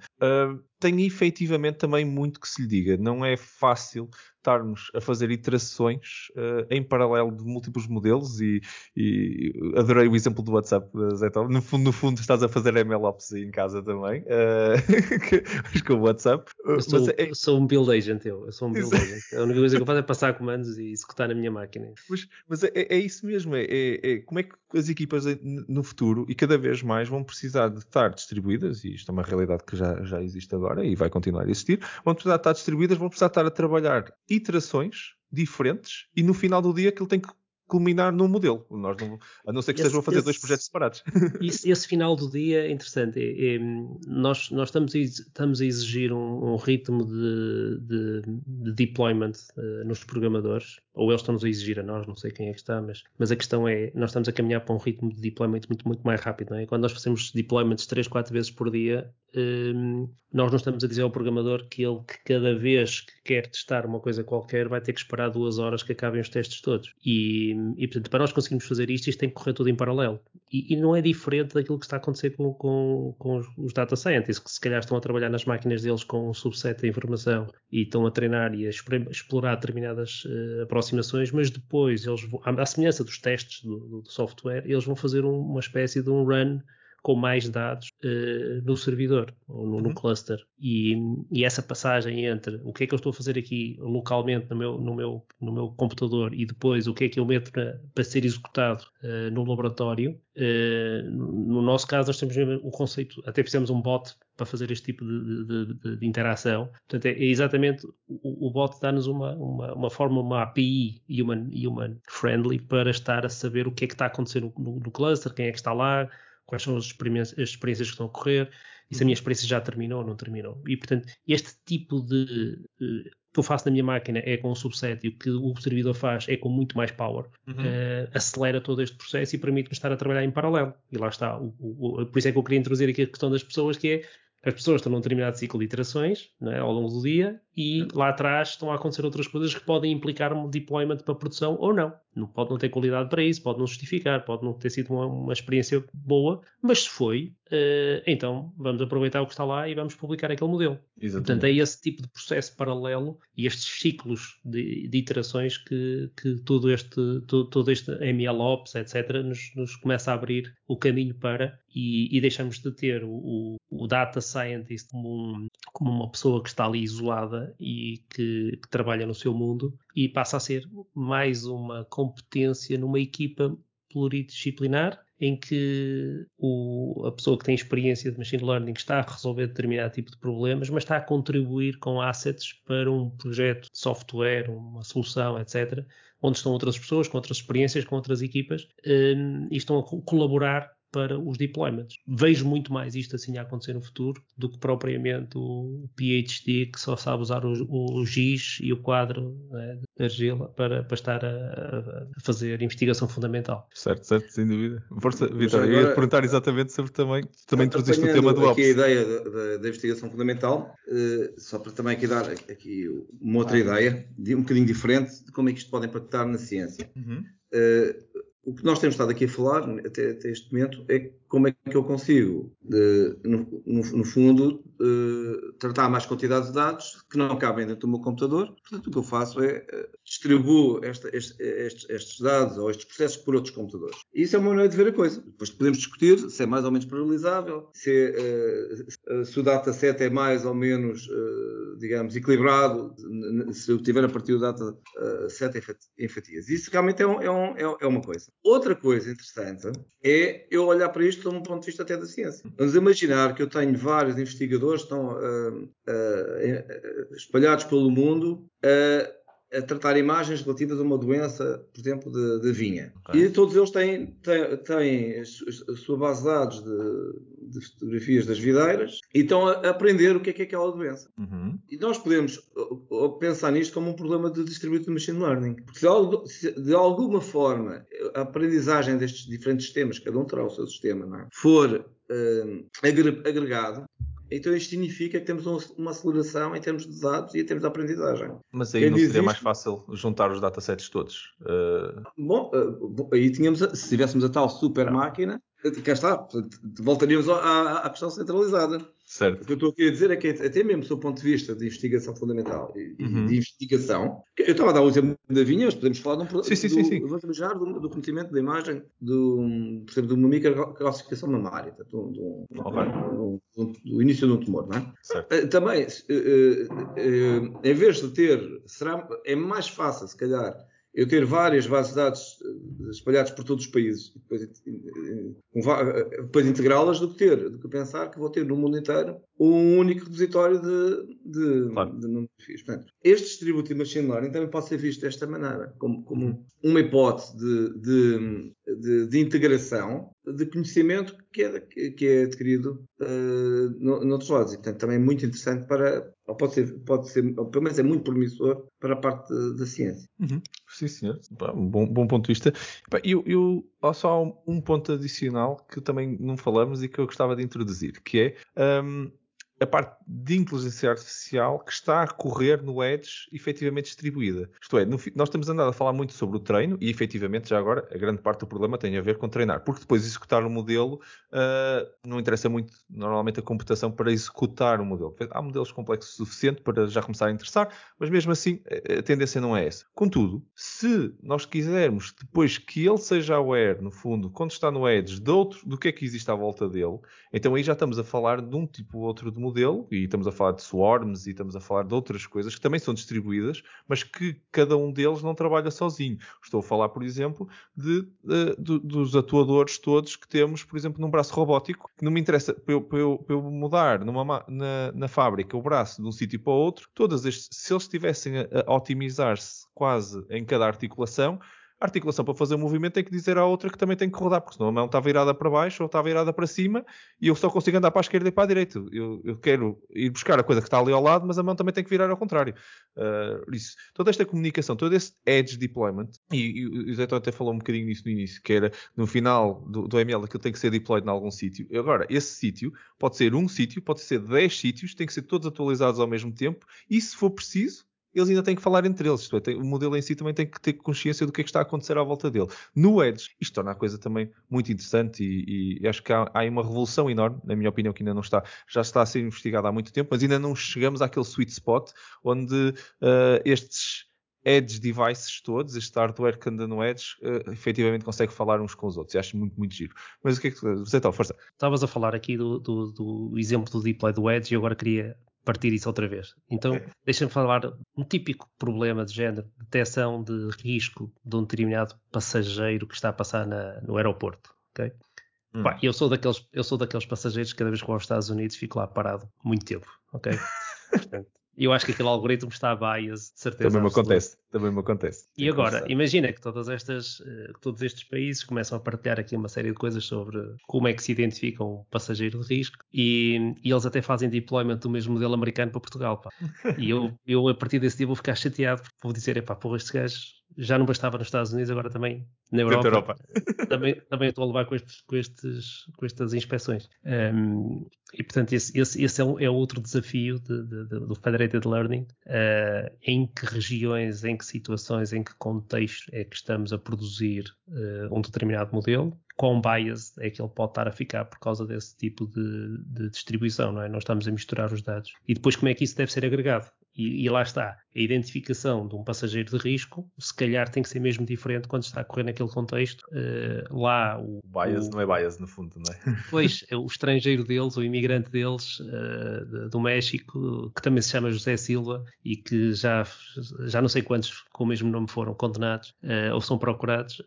Tem efetivamente também muito que se lhe diga. Não é fácil estarmos a fazer iterações uh, em paralelo de múltiplos modelos e, e, adorei o exemplo do WhatsApp, Zé Tom. No fundo, no fundo, estás a fazer MLOps em casa também, uh, com o WhatsApp. Eu sou, é... sou, um build agent, eu. eu sou um build agent. A única coisa que eu faço é passar comandos e executar na minha máquina. Mas, mas é, é, isso mesmo. É, é, é, como é que as equipas no futuro e cada vez mais vão precisar de estar distribuídas, e isto é uma realidade que já, já existe agora e vai continuar a existir, vão precisar estar distribuídas, vão precisar estar a trabalhar iterações diferentes e no final do dia aquilo tem que culminar num modelo. Nós não, a não ser que esse, estejam a fazer esse, dois projetos separados. Isso, esse final do dia é interessante. É, é, nós, nós estamos, a, estamos a exigir um, um ritmo de, de, de deployment uh, nos programadores, ou eles estão-nos a exigir a nós, não sei quem é que está, mas, mas a questão é, nós estamos a caminhar para um ritmo de deployment muito, muito mais rápido. Não é? Quando nós fazemos deployments 3, 4 vezes por dia, um, nós não estamos a dizer ao programador que ele que cada vez que quer testar uma coisa qualquer vai ter que esperar duas horas que acabem os testes todos. E, e portanto, para nós conseguirmos fazer isto, isto tem que correr tudo em paralelo. E, e não é diferente daquilo que está a acontecer com, com, com, os data scientists, que se calhar estão a trabalhar nas máquinas deles com um subset de informação e estão a treinar e a explorar determinadas uh, aproximações, mas depois eles vão, à semelhança dos testes do, do software, eles vão fazer um, uma espécie de um run com mais dados uh, no servidor ou no, no uhum. cluster. E, e, essa passagem entre o que é que eu estou a fazer aqui localmente no meu, no meu, no meu computador e depois o que é que eu meto para, para ser executado uh, no laboratório, uh, no nosso caso nós temos o conceito, até fizemos um bot para fazer este tipo de, de, de, de interação. Portanto, é, é exatamente o, o bot dá-nos uma, uma, uma, forma, uma API human, human friendly para estar a saber o que é que está a acontecer no, no, no cluster, quem é que está lá, quais são as experiências, as experiências que estão a ocorrer e se a minha uhum. experiência já terminou ou não terminou. E, portanto, este tipo de. Uh, que eu faço na minha máquina é com um subset e o que o servidor faz é com muito mais power, uhum. uh, acelera todo este processo e permite-me estar a trabalhar em paralelo. E lá está. O, o, o, por isso é que eu queria introduzir aqui a questão das pessoas, que é as pessoas estão num determinado ciclo de iterações é, ao longo do dia e lá atrás estão a acontecer outras coisas que podem implicar um deployment para produção ou não. não pode não ter qualidade para isso, pode não justificar, pode não ter sido uma, uma experiência boa, mas se foi, uh, então vamos aproveitar o que está lá e vamos publicar aquele modelo. Exatamente. Portanto, é esse tipo de processo paralelo e estes ciclos de, de iterações que, que todo este, todo, todo este MLOps, etc., nos, nos começa a abrir o caminho para e, e deixamos de ter o, o, data scientist como, um, como uma pessoa que está ali isolada e que, que, trabalha no seu mundo e passa a ser mais uma competência numa equipa pluridisciplinar em que o, a pessoa que tem experiência de machine learning está a resolver determinado tipo de problemas, mas está a contribuir com assets para um projeto de software, uma solução, etc., onde estão outras pessoas com outras experiências, com outras equipas, um, e estão a colaborar para os deployments. Vejo muito mais isto assim a acontecer no futuro do que propriamente o PhD que só sabe usar o, o giz e o quadro né, de argila para, para estar a, a, fazer investigação fundamental. Certo, certo, sem dúvida. Força, Vitor, eu ia perguntar exatamente sobre também, também introduziste o tema do Ops. aqui a ideia da, da investigação fundamental, uh, só para também aqui dar aqui uma outra ah. ideia, um bocadinho diferente de como é que isto pode impactar na ciência. Uhum. Uh, o que nós temos estado aqui a falar até, até este momento é como é que eu consigo, de, no, no, fundo, uh, tratar mais quantidade de dados que não cabem dentro do meu computador. Portanto, o que eu faço é uh, distribuo esta, este, estes, estes, dados ou estes processos por outros computadores. Isso é uma maneira de ver a coisa. Depois podemos discutir se é mais ou menos paralisável, se, uh, se o dataset é mais ou menos, digamos, equilibrado, se eu tiver a partir do dataset em fatias. Isso realmente é, um, é, um, é, é uma coisa. Outra coisa interessante é eu olhar para isto de um ponto de vista até da ciência. Vamos imaginar que eu tenho vários investigadores que estão uh, uh, espalhados pelo mundo a tratar imagens relativas a uma doença, por exemplo, de, de vinha. Okay. E todos eles têm, têm, têm, a sua base de dados de, de, fotografias das videiras e estão a aprender o que é, que é aquela doença. Uhum. E nós podemos pensar nisto como um problema de distributed machine learning. Porque se de alguma forma a aprendizagem destes diferentes sistemas, cada um terá o seu sistema, é? for uh, agregado, então isto significa que temos uma aceleração em termos de dados e em termos de aprendizagem. Mas aí Quem não seria isto... mais fácil juntar os datasets todos? Uh... Bom, uh, aí tínhamos, se tivéssemos a tal super máquina, cá está, voltaríamos à, à questão centralizada. Certo. O que eu estou aqui a dizer é que, até mesmo do ponto de vista de investigação fundamental e uhum. de investigação, eu estava a dar o exemplo da vinha, mas podemos falar de um, sim, sim, do, sim, Vamos imaginar do, do, conhecimento da imagem do, por exemplo, de uma microcalcificação mamária, do, do, do, do, início de um tumor, não é? Certo. Eh, também, uh, uh, em vez de ter, será, é mais fácil, se calhar, eu ter várias bases de dados eh, espalhadas por todos os países e depois, eh, depois integrá-las do que ter, do que pensar que vou ter no mundo inteiro um único repositório de, de, claro. de monografias. Portanto, este distributed machine learning também pode ser visto desta maneira, como, como uma hipótese de, de, de, de, integração de conhecimento que é, que é adquirido uh, no, noutros lados. E, portanto, também é muito interessante para, ou pode ser, pode ser, ou pelo menos é muito promissor para a parte da ciência. Uhum. Sim, senhor. Bom, bom ponto de vista. Eu, eu, só um ponto adicional que também não falamos e que eu gostava de introduzir, que é um, a parte de inteligência artificial que está a correr no Edge efetivamente distribuída. Isto é, no, nós temos andado a falar muito sobre o treino e efetivamente já agora a grande parte do problema tem a ver com treinar, porque depois executar o modelo uh, não interessa muito normalmente a computação para executar o modelo. Há modelos complexos o suficiente para já começar a interessar, mas mesmo assim a tendência não é essa. Contudo, se nós quisermos depois que ele seja aware, no fundo, quando está no Edge, de outro, do que é que existe à volta dele, então aí já estamos a falar de um tipo ou outro de modelo, e estamos a falar de swarms e estamos a falar de outras coisas que também são distribuídas, mas que cada um deles não trabalha sozinho. Estou a falar, por exemplo, de, de, de dos atuadores todos que temos, por exemplo, num braço robótico, que não me interessa para eu, para eu, para eu mudar numa, na, na fábrica o braço de um sítio para o outro, todas estes, se eles estivessem a, a otimizar-se quase em cada articulação, a articulação para fazer o movimento tem que dizer à outra que também tem que rodar, porque senão a mão está virada para baixo ou está virada para cima e eu só consigo andar para a esquerda e para a direita. Eu, eu quero ir buscar a coisa que está ali ao lado, mas a mão também tem que virar ao contrário. Uh, isso, toda esta comunicação, todo esse edge deployment, e, e o Zé até falou um bocadinho nisso no início, que era no final do, do ML aquilo tem que ser deployed em algum sítio. Agora, esse sítio pode ser um sítio, pode ser 10 sítios, tem que ser todos atualizados ao mesmo tempo e se for preciso, eles ainda têm que falar entre eles. É, o modelo em si também tem que ter consciência do que é que está a acontecer à volta dele. No Edge, isto torna a coisa também muito interessante e, e acho que há, há uma revolução enorme, na minha opinião, que ainda não está, já está a ser investigada há muito tempo, mas ainda não chegamos àquele sweet spot onde uh, estes edge devices todos, este hardware que anda no edge, uh, efetivamente consegue falar uns com os outros. E acho muito, muito giro. Mas o que é que você está, força? Estavas a falar aqui do, do, do exemplo do deploy do edge e eu agora queria partir isso outra vez. Então, deixa-me falar um típico problema de género, detecção de risco de um determinado passageiro que está a passar na, no aeroporto, ok? Hum. Pá, eu sou daqueles, eu sou daqueles passageiros que cada vez que vou aos Estados Unidos fico lá parado muito tempo, ok? Eu acho que aquele algoritmo está bias, de certeza. Também me acontece, também me acontece. E agora, imagina que todas estas, eh, que todos estes países começam a partilhar aqui uma série de coisas sobre como é que se identifica um passageiro de risco e, e eles até fazem deployment do mesmo modelo americano para Portugal. Pá. E eu, eu, a partir desse dia, vou ficar chateado porque vou dizer: pá, porra, estes gajos já não bastava nos Estados Unidos, agora também na Europa. Europa. também, também estou a levar com, estes, com, estes, com estas inspeções. Um, e, portanto, esse, esse, esse é, um, é, outro desafio de, de, de, do Federated Learning. Uh, em que regiões, em que situações, em que contexto é que estamos a produzir uh, um determinado modelo quão bias é que ele pode estar a ficar por causa desse tipo de, de distribuição, não é? Nós estamos a misturar os dados. E depois como é que isso deve ser agregado? E, e, lá está, a identificação de um passageiro de risco, se calhar tem que ser mesmo diferente quando está a correr naquele contexto. Uh, lá o. Bias o, não é bias, no fundo, não é? Pois, o estrangeiro deles, o imigrante deles, uh, do México, que também se chama José Silva e que já, já não sei quantos com o mesmo nome foram condenados uh, ou são procurados,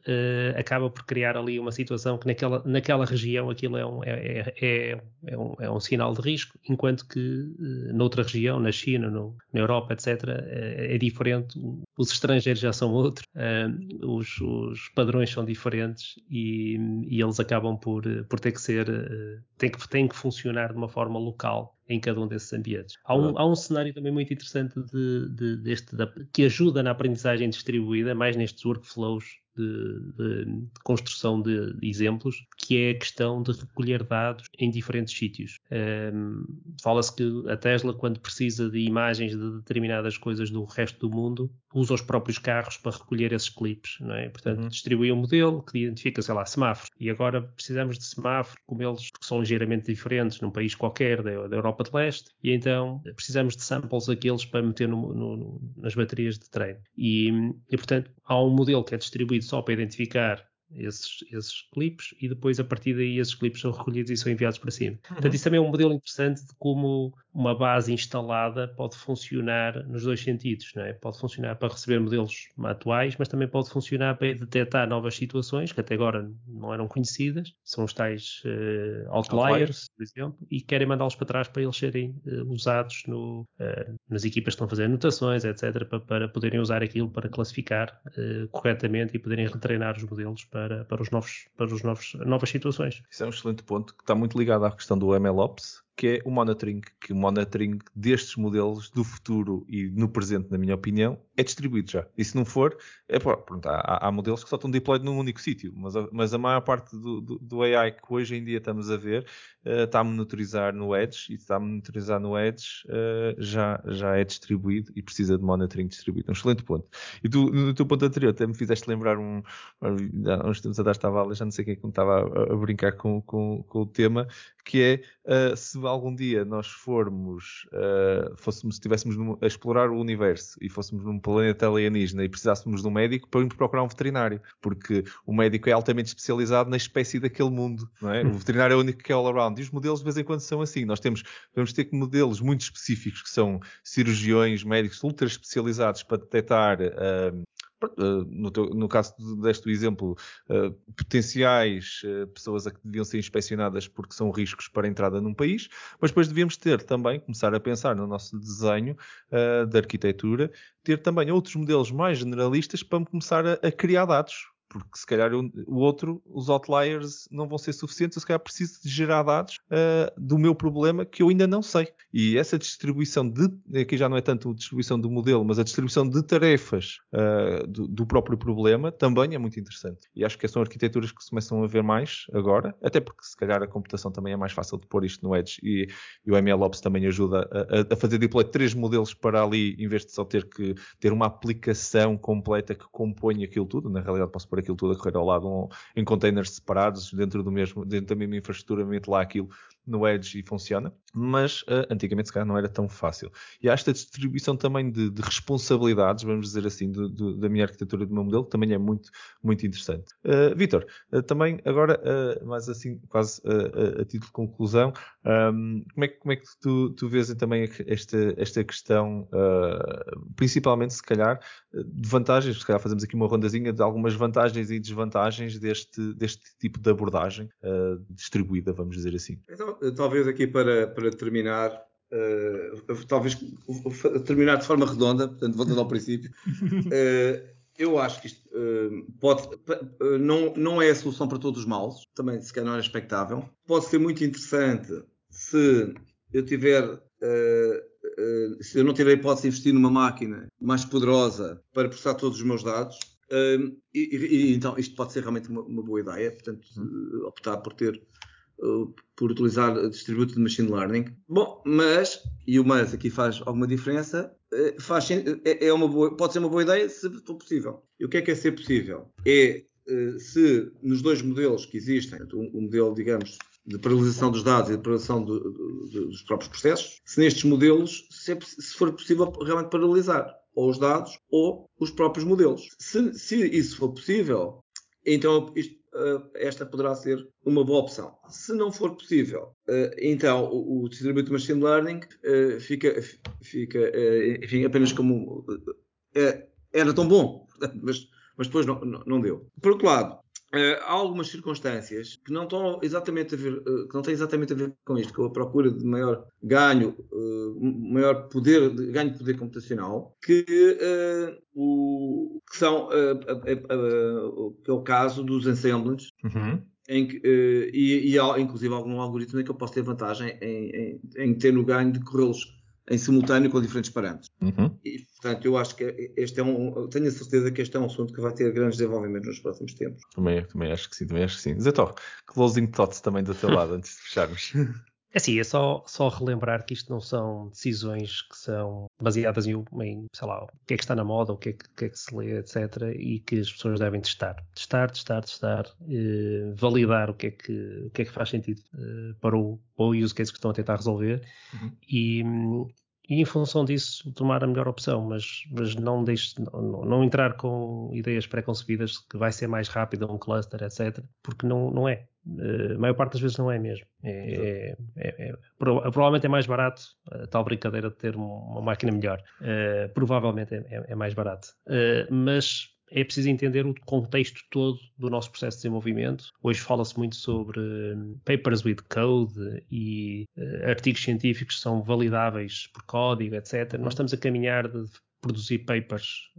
acaba por criar ali uma situação que naquela, naquela região aquilo é um, é, é, é, um, é um sinal de risco, enquanto que noutra região, na China, no, no Europa, etc., é, é diferente. Os estrangeiros já são outros, eh, os, os padrões são diferentes e, e, eles acabam por, por ter que ser, eh, têm que, têm que funcionar de uma forma local em cada um desses ambientes. Há um, há um cenário também muito interessante de, de, deste, que ajuda na aprendizagem distribuída, mais nestes workflows de, de, de, construção de, exemplos, que é a questão de recolher dados em diferentes sítios. Um, Fala-se que a Tesla, quando precisa de imagens de determinadas coisas do resto do mundo, usa os próprios carros para recolher esses clipes, não é? Portanto, uhum. distribui um modelo que identifica, sei lá, semáforos. E agora precisamos de semáforos como eles, que são ligeiramente diferentes num país qualquer da, da Europa de Leste, e então precisamos de samples daqueles para meter no, no, nas baterias de treino. E, e, portanto, há um modelo que é distribuído só para identificar esses, esses clipes e depois a partir daí esses clipes são recolhidos e são enviados para cima. Uhum. Portanto, isso também é um modelo interessante de como uma base instalada pode funcionar nos dois sentidos, não é? Pode funcionar para receber modelos atuais, mas também pode funcionar para detectar novas situações que até agora não eram conhecidas, são os tais uh, outliers, por exemplo, e querem mandá-los para trás para eles serem uh, usados no, uh, nas equipas que estão a fazer anotações, etc., para, para poderem usar aquilo para classificar corretamente e poderem retreinar os modelos para para, para, os novos, para os novos, novas situações. Isso é um excelente ponto que está muito ligado à questão do MLOps, que é o monitoring, que o monitoring destes modelos do futuro e no presente, na minha opinião, é distribuído já. E se não for, é, pronto, há, há modelos que só estão deployed num único sítio, mas a, mas a maior parte do, do, do, AI que hoje em dia estamos a ver uh, está a monitorizar no Edge e está a monitorizar no Edge uh, já, já é distribuído e precisa de monitoring distribuído. Um excelente ponto. E tu, no teu ponto anterior, até me fizeste lembrar um, uns tempos atrás estava já não sei quem é estava a, a brincar com, com, com, o tema, que é uh, se algum dia nós formos, uh, fôssemos, estivéssemos a explorar o universo e fôssemos num planeta alienígena e precisássemos de um médico para irmos procurar um veterinário, porque o médico é altamente especializado na espécie daquele mundo, não é? O veterinário é o único que é all around. E os modelos de vez em quando são assim. Nós temos, vamos ter modelos muito específicos que são cirurgiões, médicos ultra especializados para detectar uh, no, teu, no, caso deste exemplo, uh, potenciais uh, pessoas a que deviam ser inspecionadas porque são riscos para a entrada num país, mas depois devíamos ter também, começar a pensar no nosso desenho de arquitetura, ter também outros modelos mais generalistas para começar a criar dados porque se calhar o, outro, os outliers não vão ser suficientes, eu se calhar preciso de gerar dados uh, do meu problema que eu ainda não sei. E essa distribuição de, aqui já não é tanto a distribuição do modelo, mas a distribuição de tarefas uh, do, do, próprio problema também é muito interessante. E acho que são arquiteturas que se começam a ver mais agora, até porque se calhar a computação também é mais fácil de pôr isto no Edge e, e o MLOps também ajuda a, a, fazer deploy de três modelos para ali, em vez de só ter que ter uma aplicação completa que compõe aquilo tudo. Na realidade posso pôr aquilo tudo a correr ao lado um, em containers separados dentro do mesmo, dentro da mesma infraestrutura, meto lá aquilo no Edge e funciona, mas uh, antigamente se calhar não era tão fácil. E há esta distribuição também de, de responsabilidades, vamos dizer assim, de, de, da minha arquitetura do meu modelo, que também é muito, muito interessante. Uh, Vitor, uh, também agora, mais assim, quase a título de conclusão, um, como, é, como é que tu, tu vês também esta, esta questão, principalmente se calhar, de vantagens, se calhar fazemos aqui uma rondazinha de algumas vantagens e desvantagens deste, deste tipo de abordagem distribuída, vamos dizer assim. Então, talvez aqui para, para terminar, uh, talvez terminar de forma redonda, portanto, voltando ao princípio, uh, eu acho que isto uh, pode, não, não é a solução para todos os males, também se calhar não é expectável. Pode ser muito interessante se eu tiver Uh, se eu não tiver a hipótese de investir numa máquina mais poderosa para processar todos os meus dados, uh, e, e, então isto pode ser realmente uma, uma boa ideia, portanto, uh, optar por ter por utilizar distributo de machine learning. Bom, mas, e o mas aqui faz alguma diferença, faz, é, é uma boa, pode ser uma boa ideia se for possível. E o que é que é ser possível? É se nos dois modelos que existem, o modelo, digamos, de paralisação dos dados e de paralisação do, do, do, dos próprios processos, se nestes modelos, se, é, se, for possível realmente paralisar ou os dados ou os próprios modelos. Se, se isso for possível, então isto, uh, esta poderá ser uma boa opção. Se não for possível, uh, então o, o Distributed Machine Learning uh, fica, fica enfim, apenas como era tão bom, mas, mas depois não, não deu. Por outro lado, Uh, há algumas circunstâncias que não estão exatamente a ver, uh, que não têm exatamente a ver com isto, com a procura de maior ganho, uh, maior poder, de, ganho de poder computacional, que, o, que são que é o caso dos ensembles, uhum. em que, e, e há, inclusive algum algoritmo em que eu posso ter vantagem em, em, em ter o ganho de corrê-los em simultâneo com diferentes parâmetros. Uhum. E, portanto, eu acho que este é um. Tenho a certeza que este é um assunto que vai ter grandes desenvolvimentos nos próximos tempos. Também, também acho que sim, também acho que sim. Zé closing thoughts também do teu lado, antes de fecharmos. É sim, é só, só relembrar que isto não são decisões que são baseadas em, em, sei lá, o que é que está na moda, o que é que, que, é que se lê, etc. E que as pessoas devem testar. Testar, testar, testar, eh, validar o que é que, o que, é que faz sentido eh, para, o, para o use case que estão a tentar resolver uhum. e, e em função disso tomar a melhor opção, mas, mas não, deixe, não, não entrar com ideias pré-concebidas que vai ser mais rápido um cluster, etc., porque não, não é. Uh, a maior parte das vezes não é mesmo. É, é, é, é provavelmente é mais barato a tal brincadeira de ter uma máquina melhor. Uh, provavelmente é, é mais barato. Uh, mas é preciso entender o contexto todo do nosso processo de desenvolvimento. Hoje fala-se muito sobre hum, papers with code e artigos científicos que são validáveis por código, etc. Nós estamos a caminhar de produzir papers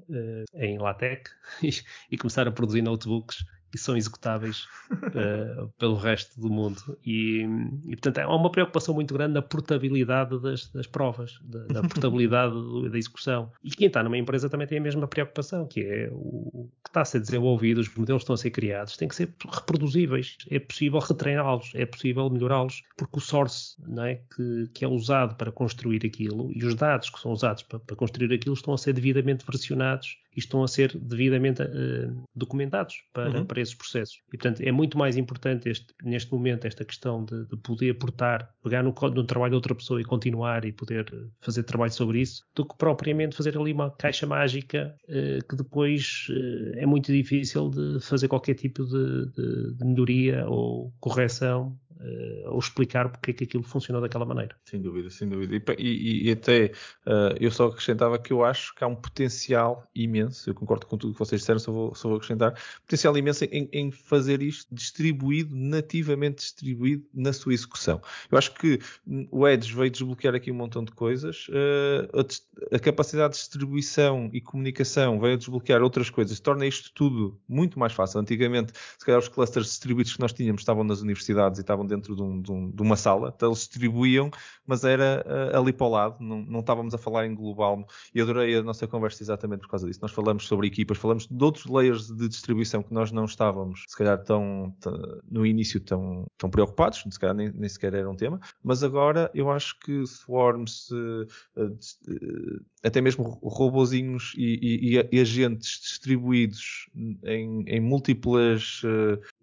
em LaTeX e, e, começar a produzir notebooks que são executáveis uh, pelo resto do mundo. E, e, portanto, há uma preocupação muito grande na portabilidade das, das provas, da, da portabilidade da execução. E quem está numa empresa também tem a mesma preocupação, que é o, que está a ser desenvolvido, os modelos estão a ser criados, têm que ser reproduzíveis. É possível retreiná-los, é possível melhorá-los, porque o source não é, que, que é usado para construir aquilo e os dados que são usados para, para construir aquilo estão a ser devidamente versionados e estão a ser devidamente uh, documentados para, uhum. para esses processos. E, portanto, é muito mais importante este, neste momento esta questão de, de poder portar, pegar no, no, trabalho de outra pessoa e continuar e poder eh, fazer trabalho sobre isso, do que propriamente fazer ali uma caixa mágica uh, que depois uh, é muito difícil de fazer qualquer tipo de, de, de melhoria ou correção uh, ou explicar porque é que aquilo funcionou daquela maneira. Sem dúvida, sem dúvida. E, e, e até uh, eu só acrescentava que eu acho que há um potencial imenso, eu concordo com tudo que vocês disseram, só vou, só vou acrescentar, potencial imenso em, em, fazer isto distribuído, nativamente distribuído na sua execução. Eu acho que o Edge veio desbloquear aqui um montão de coisas, uh, a, a, capacidade de distribuição e comunicação veio desbloquear outras coisas, torna isto tudo muito mais fácil. Antigamente, se calhar os clusters distribuídos que nós tínhamos estavam nas universidades e estavam dentro de, um, de, um, de uma sala, então eles distribuíam, mas era uh, ali para o lado, não, não estávamos a falar em global. E adorei a nossa conversa exatamente por causa disso. Nós falamos sobre equipas, falamos de outros layers de distribuição que nós não estávamos, se calhar, tão, no início tão, tão preocupados, se calhar nem, nem, sequer era um tema, mas agora eu acho que Swarms, uh, uh, até mesmo robozinhos e, e, e, agentes distribuídos em, em múltiplas,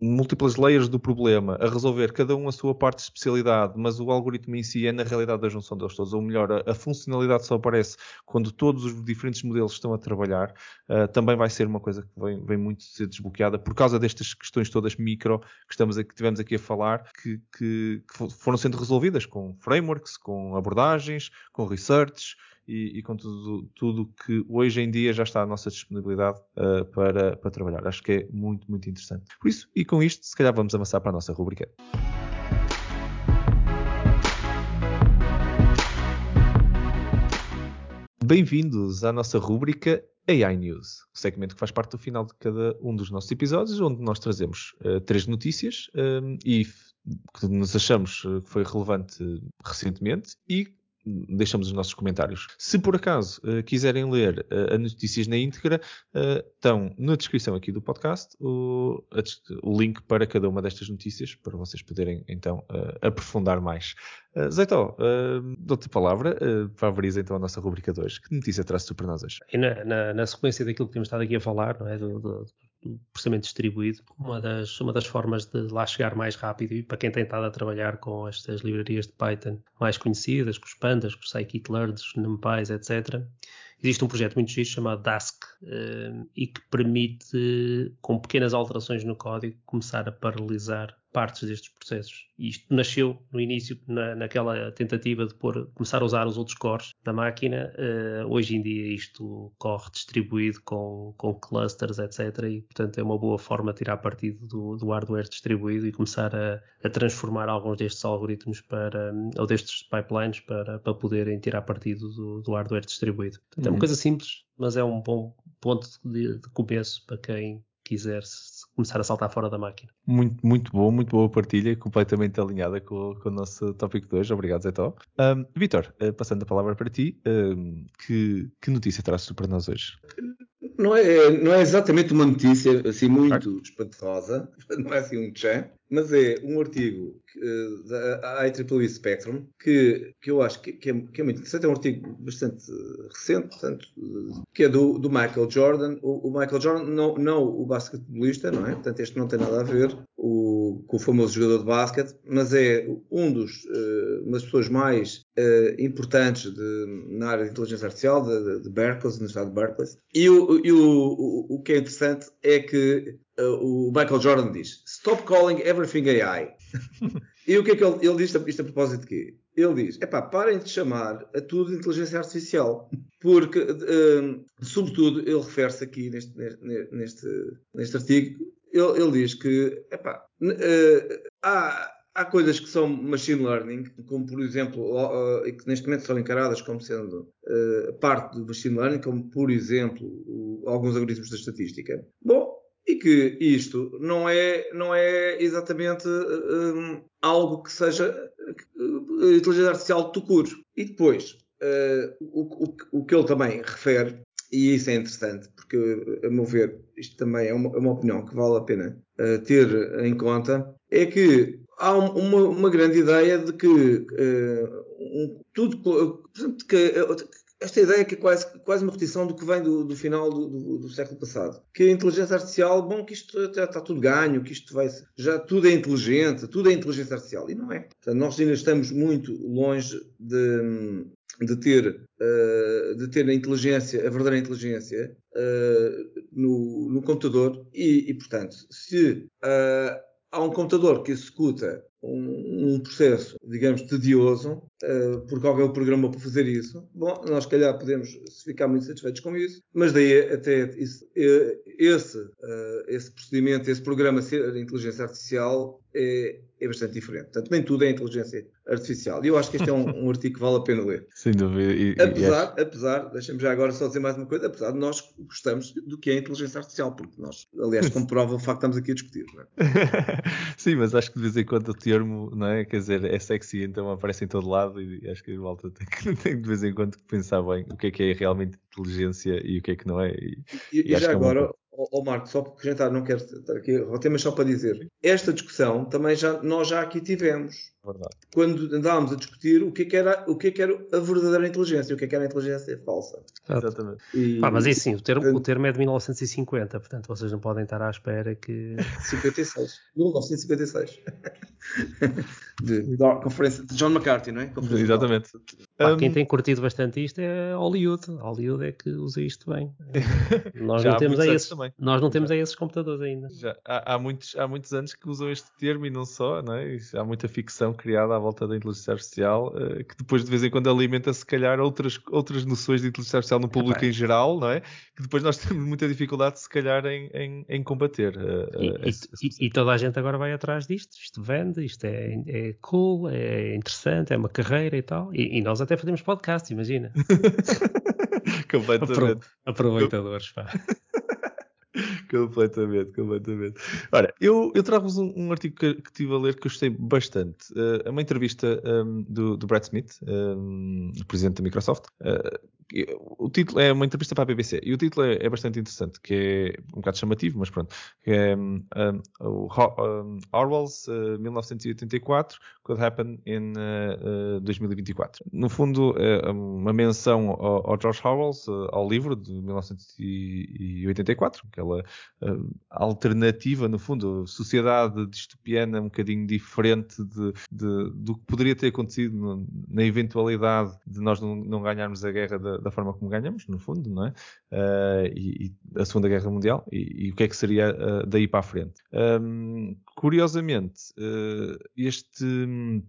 múltiplas layers do problema, a resolver cada um a sua parte de especialidade, mas o algoritmo em si é na realidade a junção deles todos, ou melhor, a, a funcionalidade só aparece quando todos os diferentes modelos estão a trabalhar, uh, também vai ser uma coisa que vem, vem muito ser desbloqueada por causa destas questões todas micro que, estamos a, que tivemos aqui a falar, que, que, que foram sendo resolvidas com frameworks, com abordagens, com research, e, e, com tudo, tudo que hoje em dia já está à nossa disponibilidade uh, para, para trabalhar. Acho que é muito, muito interessante. Por isso, e com isto, se calhar vamos avançar para a nossa rubrica. Bem-vindos à nossa rúbrica AI News, o segmento que faz parte do final de cada um dos nossos episódios, onde nós trazemos uh, três notícias um, eh, e que nos achamos que foi relevante recentemente e deixamos os nossos comentários. Se por acaso uh, quiserem ler uh, as notícias na íntegra, uh, estão na descrição aqui do podcast o, a, o, link para cada uma destas notícias, para vocês poderem então aprofundar mais. Uh, Zeitó, dou-te a palavra para abrir então a nossa rubrica 2. Que notícia traz-te para nós hoje? Na, na, na, sequência daquilo que temos estado aqui a falar, não é? Do, do, processamento distribuído, uma das, uma das formas de lá chegar mais rápido e para quem tem estado a trabalhar com estas livrarias de Python mais conhecidas, com os pandas, com os scikit-learns, os numpys, etc., existe um projeto muito giro chamado Dask uh, e que permite, com pequenas alterações no código, começar a paralisar partes destes processos. E isto nasceu no início, na, naquela tentativa de pôr, começar a usar os outros cores da máquina. Uh, hoje em dia isto corre distribuído com, com clusters, etc. E, portanto, é uma boa forma de tirar partido do, do hardware distribuído e começar a, a, transformar alguns destes algoritmos para, ou destes pipelines para, para poderem tirar partido do, do hardware distribuído. Portanto, é uma uhum. coisa simples, mas é um bom ponto de, de começo para quem quiser começar a saltar fora da máquina. Muito, muito bom, muito boa partilha, completamente alinhada com, com o nosso tópico de hoje. Obrigado, Zé Tó. Um, Vitor, uh, passando a palavra para ti, um, que, que notícia trazes para nós hoje? Não é, não é exatamente uma notícia assim muito espantosa, não é assim um tchan, mas é um artigo uh, da IEEE Spectrum que, que eu acho que, que, é, que, é, muito interessante. É um artigo bastante recente, portanto, que é do, do Michael Jordan. O, o, Michael Jordan, não, não o basquetebolista, não é? Portanto, este não tem nada a ver o, com o famoso jogador de basquete, mas é um dos, uh, uma das pessoas mais uh, importantes de, na área de inteligência artificial de, de Berkeley, no estado de Berkeley. E, o, e o, o, que é interessante é que o Michael Jordan diz: Stop calling everything AI. e o que é que ele, ele diz isto a propósito de quê? Ele diz: epá, parem de chamar a tudo inteligência artificial. Porque, sobretudo, ele refere-se aqui neste, neste, neste artigo, ele, ele diz que epá, uh, há, há coisas que são machine learning, como por exemplo, uh, e que neste momento são encaradas como sendo uh, parte do machine learning, como por exemplo o, alguns algoritmos da estatística. Bom, e que isto não é, não é exatamente um, algo que seja uh, inteligência artificial de curo. E depois, uh, o, o, o, que ele também refere, e isso é interessante, porque, a meu ver, isto também é uma, é uma opinião que vale a pena uh, ter em conta, é que há uma, uma grande ideia de que uh, um, tudo, que, esta ideia que é quase, quase uma repetição do que vem do, do final do, do, do, século passado. Que a inteligência artificial, bom, que isto está, está, tudo ganho, que isto vai já tudo é inteligente, tudo é inteligência artificial. E não é. Portanto, nós ainda estamos muito longe de, de ter, uh, de ter a inteligência, a verdadeira inteligência uh, no, no, computador e, e, portanto, se uh, há um computador que executa um, um processo, digamos, tedioso, uh, porque alguém o programou para fazer isso. Bom, nós, se calhar, podemos ficar muito satisfeitos com isso, mas daí até isso, eh, esse, uh, esse procedimento, esse programa ser inteligência artificial é, é bastante diferente. Portanto, nem tudo é inteligência artificial. E eu acho que este é um, um artigo que vale a pena ler. Sem dúvida. E, apesar, e apesar, deixa-me já agora só dizer mais uma coisa, apesar de nós gostamos do que é inteligência artificial, porque nós, aliás, comprova o facto que estamos aqui a discutir. É? Sim, mas acho que de vez em quando o termo, não é? Quer dizer, é sexy, então aparece em todo lado e acho que a volta tem, que, tem de vez em quando que pensar bem o que é que é realmente inteligência e o que é que não é. E, e, e já agora, é uma... Ó, Marco, só para acrescentar, não quero estar aqui tema, só para dizer, esta discussão também já, nós já aqui tivemos. Verdade. Quando andávamos a discutir o que, é que era, o que, é que era a verdadeira inteligência, o que, é que era a inteligência falsa. Exatamente. E, Pá, mas é assim, o termo, o termo é de 1950, portanto vocês não podem estar à espera que. 56. 1956. de, da conferência de John McCarthy, não é? Conferência Exatamente. Pá, um... Quem tem curtido bastante isto é Hollywood. Hollywood é que usa isto bem. Nós não temos a esses, também. nós não temos a esses computadores ainda. Já há, há, muitos, há muitos anos que usam este termo e não só, não é? Há muita ficção criada à volta da inteligência artificial uh, que depois de vez em quando alimenta se calhar outras, outras noções de inteligência artificial no público é em geral, não é? Que depois nós temos muita dificuldade se calhar em, em, em combater. Uh, e, uh, esse, e, e, toda a gente agora vai atrás disto, isto vende, isto é, é cool, é interessante, é uma carreira e tal. E, e nós até fazemos podcast, imagina. Completamente. Aproveitadores, pá. Completamente, completamente. Ora, eu, eu trago-vos um, um, artigo que, que estive a ler que gostei bastante. Uh, é uma entrevista um, do, do Brad Smith, um, presidente da Microsoft, uh, o título é uma entrevista para a BBC e o título é, é bastante interessante, que é um bocado chamativo, mas pronto. É um, um, um, Orwell's uh, 1984 Could Happen in uh, 2024. No fundo, é uma menção ao, ao George Orwell, uh, ao livro de 1984, aquela uh, alternativa, no fundo, sociedade distopiana um bocadinho diferente de, de, do que poderia ter acontecido na eventualidade de nós não, não ganharmos a guerra da, da, forma como ganhamos, no fundo, não é? Uh, e, e, a Segunda Guerra Mundial e, e o que é que seria uh, daí para a frente. Um, curiosamente, uh, este eh,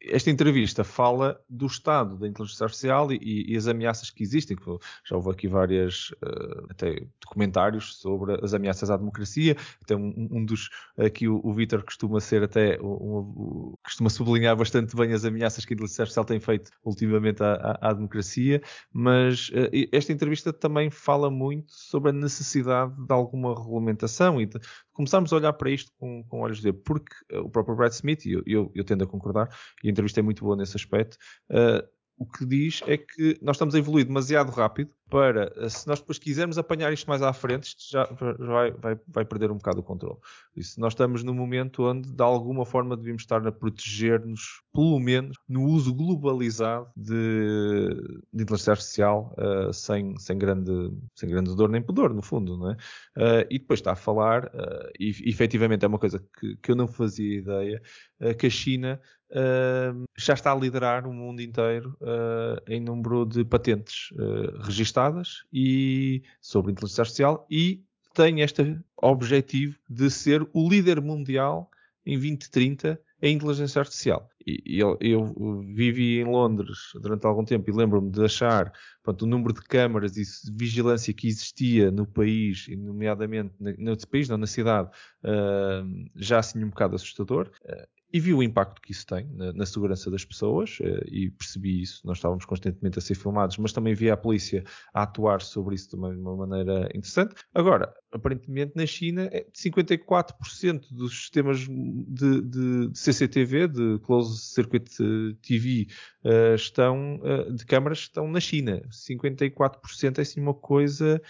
esta entrevista fala do estado da inteligência artificial e, e as ameaças que existem. Já houve aqui vários uh, até documentários sobre as ameaças à democracia. Até um, um dos aqui o, o Vitor costuma ser até um, um, costuma sublinhar bastante bem as ameaças que a inteligência artificial tem feito ultimamente à, à, à democracia. Mas uh, esta entrevista também fala muito sobre a necessidade de alguma regulamentação e de, começarmos a olhar para isto com, com olhos de porque o próprio Brad Smith, e eu, eu, eu, tendo a concordar, e a entrevista é muito boa nesse aspecto, uh, o que diz é que nós estamos a evoluir demasiado rápido para, se nós depois quisermos apanhar isto mais à frente, isto já vai, vai, vai perder um bocado o controle. Se nós estamos num momento onde, de alguma forma, devemos estar a proteger-nos, pelo menos, no uso globalizado de, de inteligência artificial, uh, sem, sem, grande, sem grande dor nem pudor, no fundo, não é? Uh, e depois está a falar, uh, e efetivamente é uma coisa que, que eu não fazia ideia, que a China já está a liderar o mundo inteiro em número de patentes uh, e sobre inteligência artificial e tem este objetivo de ser o líder mundial em 2030 em inteligência artificial. E eu, eu vivi em Londres durante algum tempo e lembro-me de achar pronto, o número de câmaras e vigilância que existia no país, nomeadamente no país, não na cidade, uh, já assim um bocado assustador. Uh, e vi o impacto que isso tem na, na segurança das pessoas uh, e percebi isso. Nós estávamos constantemente a ser filmados, mas também vi a polícia a atuar sobre isso também de uma maneira interessante. Agora, aparentemente na China, 54% é dos sistemas de, de, de, CCTV, de Closed Circuit TV, uh, estão, uh, de câmaras estão na China. 54% é assim uma coisa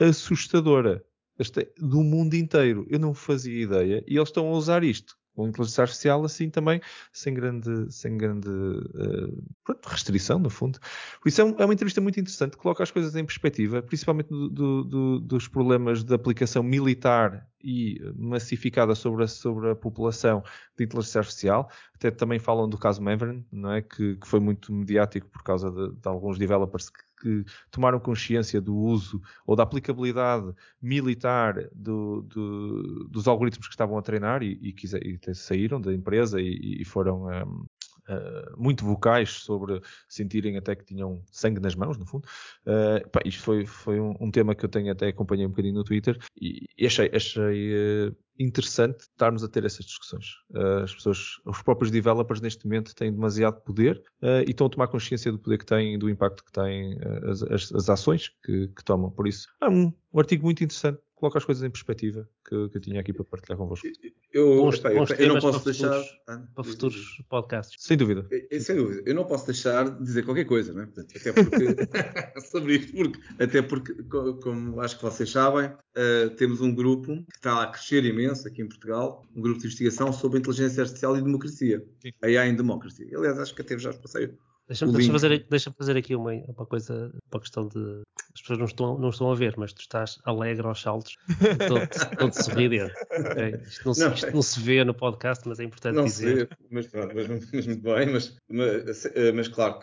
assustadora. É do mundo inteiro. Eu não fazia ideia. E eles estão a usar isto com inteligência artificial assim também, sem grande, sem grande uh, restrição, no fundo. Por isso é, um, é, uma entrevista muito interessante, coloca as coisas em perspectiva, principalmente do, do, do, dos problemas de aplicação militar e massificada sobre a, sobre a população de inteligência artificial. Até também falam do caso Maven, não é? que, que foi muito mediático por causa de, de alguns developers que que tomaram consciência do uso ou da aplicabilidade militar do, do, dos algoritmos que estavam a treinar e, e, quiser, e saíram da empresa e, e foram um, Uh, muito vocais sobre sentirem até que tinham sangue nas mãos, no fundo. Uh, pá, isto foi, foi um, um, tema que eu tenho até acompanhei um bocadinho no Twitter e, e achei, achei uh, interessante estarmos a ter essas discussões. as pessoas, os próprios developers neste momento têm demasiado poder e estão a tomar consciência do poder que têm e do impacto que têm as, as, as ações que, que, tomam. Por isso, é um, um artigo muito interessante coloca as coisas em perspectiva que, que eu tinha aqui para partilhar convosco. Eu, bons, eu, bons eu não posso para deixar. Futuros, ah, para futuros podcasts. Sem dúvida. Eu, sem dúvida. Eu não posso deixar de dizer qualquer coisa, né? Portanto, até porque. sobre isto, porque, até porque, como acho que vocês sabem, uh, temos um grupo que está a crescer imenso aqui em Portugal um grupo de investigação sobre inteligência artificial e democracia. Sim. AI em Democracy. Aliás, acho que até já passei Deixa-me deixa fazer, deixa fazer aqui uma, uma coisa, uma questão de. As pessoas não estão, não estão a ver, mas tu estás alegre aos saltos, todo, todo sorridente. Okay? Isto, não se, não, isto não se vê no podcast, mas é importante não dizer. Se vê, mas, mas, mas, muito bem, mas, mas, mas, claro.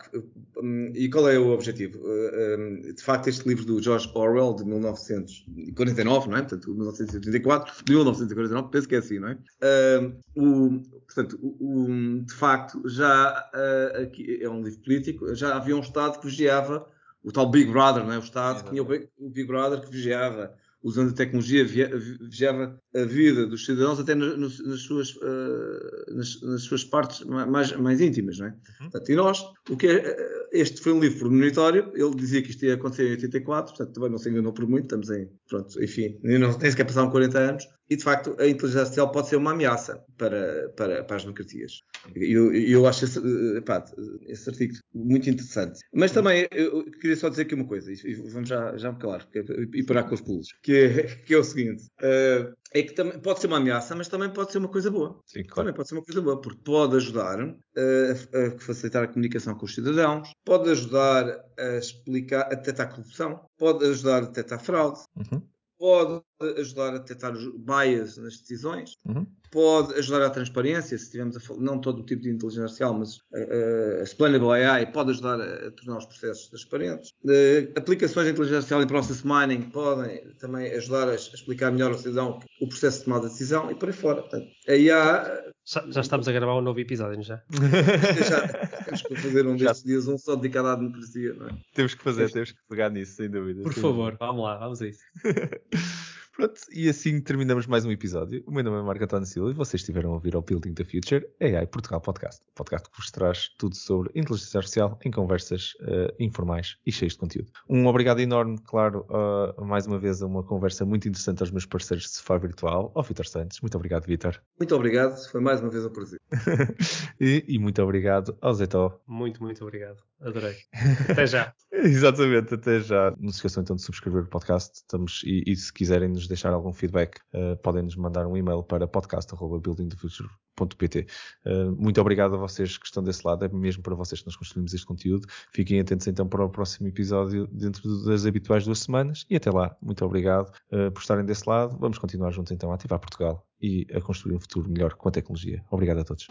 Hum, e qual é o objetivo? Uh, hum, de facto, este livro do George Orwell, de 1949, não é? Portanto, 1984, de 1949, penso que é assim, não é? Uh, o, portanto, o, de facto, já uh, aqui é um livro político, já havia um Estado que vigiava o tal Big Brother, não é? o Estado tinha o Big Brother que vigiava, usando a tecnologia, vigiava a vida dos cidadãos até nas, nas suas, uh, nas, nas, suas partes mais, mais íntimas. Não é? Uhum. Portanto, e nós, o que é, este foi um livro premonitório, ele dizia que isto ia acontecer em 84, portanto também não se enganou por muito, estamos em, pronto, enfim, nem, não, nem sequer passaram 40 anos, E, de facto, a inteligência artificial pode ser uma ameaça para, para, para as democracias. Eu, eu acho esse, eh, pá, esse artigo muito interessante. Mas também, eu queria só dizer aqui uma coisa, e vamos já, já me calar, e parar com os pulos, que é, que é o seguinte. Uh, é que também pode ser uma ameaça, mas também pode ser uma coisa boa. Sim, claro. Também pode ser uma coisa boa, porque pode ajudar a, a facilitar a comunicação com os cidadãos, pode ajudar a explicar, a detectar corrupção, pode ajudar a detectar fraude, uhum. Pode ajudar a detectar os bias nas decisões, uhum. Pode ajudar à transparência, se tivermos a, não todo o tipo de inteligência artificial, mas a, a Explainable AI pode ajudar a, a, tornar os processos transparentes. Uh, aplicações de inteligência artificial em process mining podem também ajudar a, explicar melhor ao cidadão o processo de tomada de decisão e por aí fora. Portanto, aí há já, já, estamos a gravar um novo episódio, já? já temos que fazer um destes dias, um só dedicado à democracia, não é? Temos que fazer, temos que pegar nisso, sem dúvida. Por favor, dúvida. vamos lá, vamos a isso. Pronto, e assim terminamos mais um episódio. O meu nome é Marco António Silva e vocês estiveram a ouvir ao Building the Future AI Portugal Podcast. Podcast que vos traz tudo sobre inteligência artificial em conversas uh, informais e cheias de conteúdo. Um obrigado enorme, claro, uh, mais uma vez a uma conversa muito interessante aos meus parceiros de Sofá Virtual, ao Vitor Santos. Muito obrigado, Vitor. Muito obrigado, foi mais uma vez um prazer. e, e, muito obrigado ao Zetó. Muito, muito obrigado. Adorei. Até já. Exatamente, até já. Não se esqueçam então de subscrever o podcast. Estamos, e, e se quiserem nos deixar algum feedback, uh, podem nos mandar um e-mail para podcast.buildingthefuture.pt. Uh, muito obrigado a vocês que estão desse lado, é mesmo para vocês que nós construímos este conteúdo. Fiquem atentos então para o próximo episódio dentro das habituais duas semanas e até lá. Muito obrigado uh, por estarem desse lado. Vamos continuar juntos então a ativar Portugal e a construir um futuro melhor com a tecnologia. Obrigado a todos.